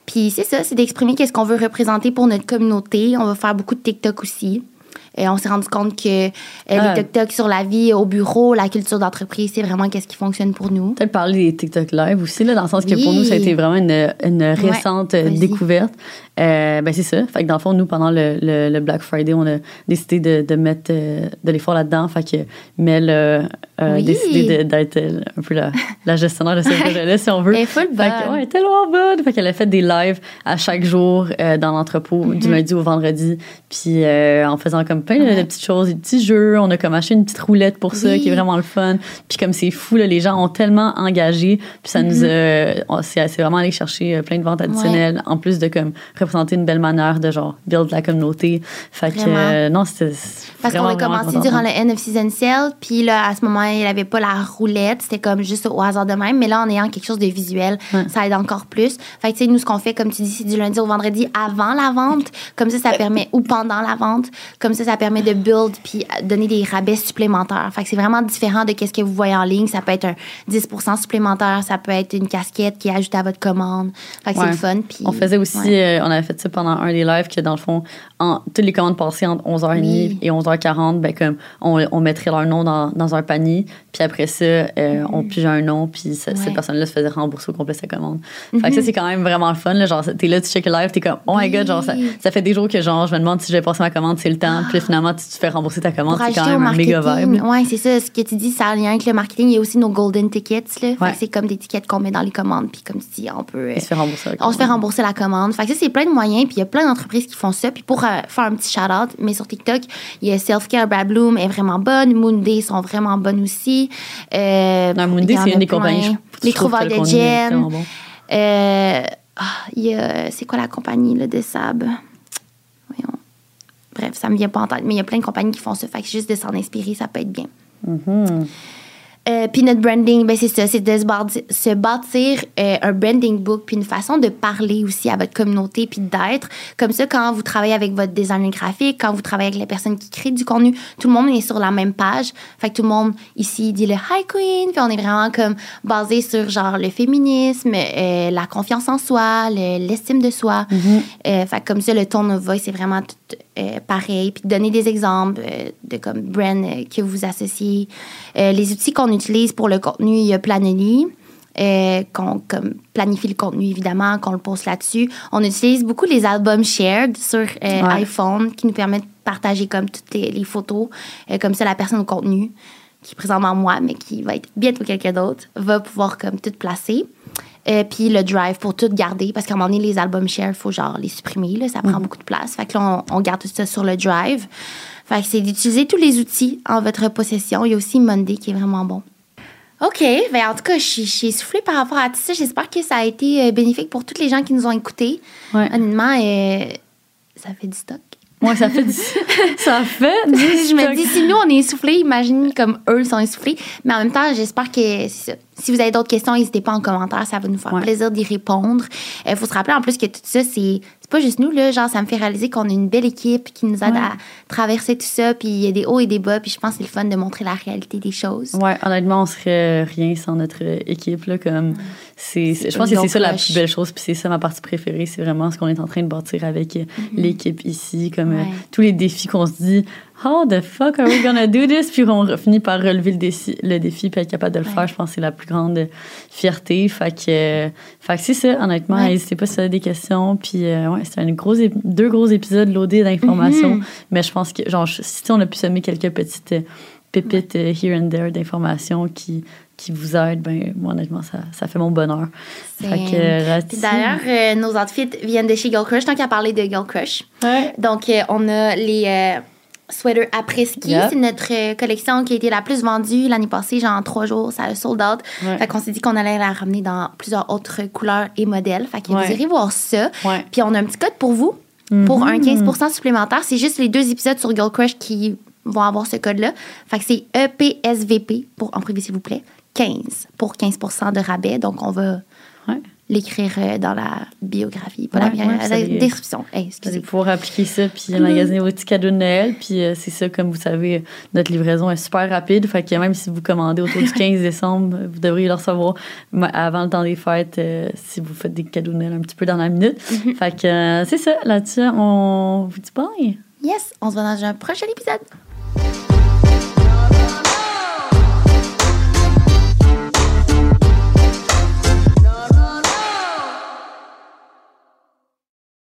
Puis c'est ça, c'est d'exprimer qu'est-ce qu'on veut représenter pour notre communauté. On va faire beaucoup de TikTok aussi. Et on s'est rendu compte que euh, les ah. TikTok sur la vie au bureau, la culture d'entreprise, c'est vraiment qu'est-ce qui fonctionne pour nous. Peut-être parler des TikTok live aussi, là, dans le sens que pour nous, ça a été vraiment une, une récente euh, découverte. Euh, ben c'est ça. Fait que dans le fond, nous, pendant le, le, Black Friday, on a décidé de, de mettre euh, de l'effort là-dedans. Fait que Mel euh, a décidé d'être un peu la, la, gestionnaire de ce projet-là, si on veut. Elle est full bonne. Fait ouais, tellement bonne. Fait qu'elle a fait des lives à chaque jour dans l'entrepôt, du mm-hmm. lundi au vendredi. Puis en faisant comme plein de petites choses, des petits jeux. On a comme acheté une petite roulette pour ça, qui est vraiment le fun. Puis comme c'est fou, là, les gens ont tellement engagé. Puis ça nous mm-hmm. a... C'est vraiment aller chercher plein de ventes additionnelles, en plus de comme représenter une belle manière de genre build la communauté. Fait que euh, non, c'était parce qu'on a commencé durant le end of season sale, puis là à ce moment il avait pas la roulette, c'était comme juste au hasard de même, mais là en ayant quelque chose de visuel, ça aide encore plus. Fait que tu sais nous ce qu'on fait comme tu dis c'est du lundi au vendredi avant la vente, comme ça ça permet ou pendant la vente, comme ça ça permet de build puis donner des rabais supplémentaires. Fait que c'est vraiment différent de qu'est-ce que vous voyez en ligne, ça peut être un 10% supplémentaire, ça peut être une casquette qui est ajoutée à votre commande. Fait que c'est le fun puis On faisait aussi euh, on avait fait ça pendant un des lives que dans le fond, en, toutes les commandes passées entre 11h30 et 11h40, ben, comme on, on, mettrait leur nom dans, dans, un panier. Puis après ça, euh, on pigeait un nom, puis cette personne-là se faisait rembourser au complet sa commande. Fait que ça, c'est quand même vraiment le fun. Là, genre, t'es là, tu check le live, t'es comme, oh my god, genre, ça, ça, fait des jours que genre, je me demande si je vais passer ma commande, c'est le temps. Puis finalement, tu te fais rembourser ta commande, c'est quand même un méga vibe. Ouais, c'est ça. Ce que tu dis, ça a un lien avec le marketing. Il y a aussi nos golden tickets. Là. c'est comme des tickets qu'on met dans les commandes. Puis comme tu dis, on peut. fait on se fait rembourser la commande. Fait que ça, c'est plein de moyens. Puis il y a plein d'entreprises qui font ça. Puis pour euh, faire un petit shout-out, mais sur TikTok, il y a Self Care Brad Bloom est vraiment bonne. Moonday sont vraiment bonnes aussi. Euh, non, Moonday, c'est une des compagnies. Les trouvailles de Jen. Euh, ah, c'est quoi la compagnie là, de Sab? Voyons. Bref, ça me vient pas en tête. Mais il y a plein de compagnies qui font ça. Fait que juste de s'en inspirer, ça peut être bien. Mm-hmm. Euh, puis notre branding, ben c'est ça, c'est de se bâtir, euh, un branding book, puis une façon de parler aussi à votre communauté, puis d'être. Comme ça, quand vous travaillez avec votre designer graphique, quand vous travaillez avec les personnes qui créent du contenu, tout le monde est sur la même page. Fait que tout le monde ici dit le Hi Queen, puis on est vraiment comme basé sur genre le féminisme, euh, la confiance en soi, l'estime de soi. Mm-hmm. fait que comme ça, le ton of voice, c'est vraiment tout pareil. Puis donner des exemples de comme brand que vous associez. les outils qu'on utilise pour le contenu, il y a Planoly. Euh, qu'on comme planifie le contenu évidemment, qu'on le poste là-dessus. On utilise beaucoup les albums shared sur euh, iPhone qui nous permettent de partager comme toutes les, photos. Euh, comme ça, la personne au contenu, qui est présentement moi, mais qui va être bientôt quelqu'un d'autre, va pouvoir comme tout placer. puis le drive pour tout garder, parce qu'à un moment donné, les albums shared, il faut genre les supprimer, là, ça prend mhm. beaucoup de place. Fait que là, on, on, garde tout ça sur le drive. Fait que c'est d'utiliser tous les outils en votre possession. Il y a aussi Monday qui est vraiment bon. OK. Ben, en tout cas, je suis essoufflée par rapport à tout ça. J'espère que ça a été euh, bénéfique pour tous les gens qui nous ont écoutés. Ouais. Honnêtement, euh, ça fait du stock. Ouais, ça fait du, ça fait du je me dis, si nous, on est essoufflés, imagine comme eux sont essoufflés. Mais en même temps, j'espère que c'est ça. Si vous avez d'autres questions, n'hésitez pas en commentaire. Ça va nous faire Ouais. plaisir d'y répondre. Il faut se rappeler en plus que tout ça, c'est pas juste nous. Là, genre, ça me fait réaliser qu'on a une belle équipe qui nous aide Ouais. à traverser tout ça. Puis il y a des hauts et des bas. Puis je pense que c'est le fun de montrer la réalité des choses. Ouais, honnêtement, on serait rien sans notre équipe. Là, comme c'est, je pense que c'est ça la plus belle chose, puis c'est ça ma partie préférée. C'est vraiment ce qu'on est en train de bâtir avec euh, l'équipe ici. Comme euh, tous les défis qu'on se dit, How the fuck are we gonna do this? Puis on finit par relever le défi, le défi puis être capable de le Ouais. faire. Je pense que c'est la plus grande fierté. Fait que, fait que c'est ça, honnêtement. Ouais. N'hésitez pas si vous avez des questions. Puis euh, ouais, c'était un gros deux gros épisodes loadés d'informations. Mhm. Mais je pense que, genre, si on a pu semer quelques petites euh, pépites euh, here and there d'informations qui, qui vous aident, ben, moi, honnêtement, ça, ça fait mon bonheur. C'est- euh, D'ailleurs, euh, nos outfits viennent de chez Girl Crush, tant qu'à parler de Girl Crush. Ouais. Donc, euh, on a les sweaters après-ski. Yep. C'est notre euh, collection qui a été la plus vendue l'année passée, genre en trois jours. Ça a sold out. Ouais. Fait qu'on s'est dit qu'on allait la ramener dans plusieurs autres couleurs et modèles. Fait que Ouais. vous irez voir ça. Ouais. Puis on a un petit code pour vous, pour Mhm. un 15 supplémentaire. C'est juste les deux épisodes sur Girl Crush qui vont avoir ce code-là. Fait que c'est EPSVP, pour, en privé s'il vous plaît, 15 pour 15 de rabais. Donc on va. L'écrire dans la biographie, pas la, ouais, la description. Hey, Vous allez pouvoir appliquer ça puis magasiner vos petits cadeaux de Noël. Puis euh, c'est ça, comme vous savez, notre livraison est super rapide. Fait que même si vous commandez autour du 15 décembre, vous devriez le recevoir avant le temps des fêtes euh, si vous faites des cadeaux de Noël un petit peu dans la minute. Fait que euh, c'est ça. Là-dessus, on vous dit bye. Yes, on se voit dans un prochain épisode.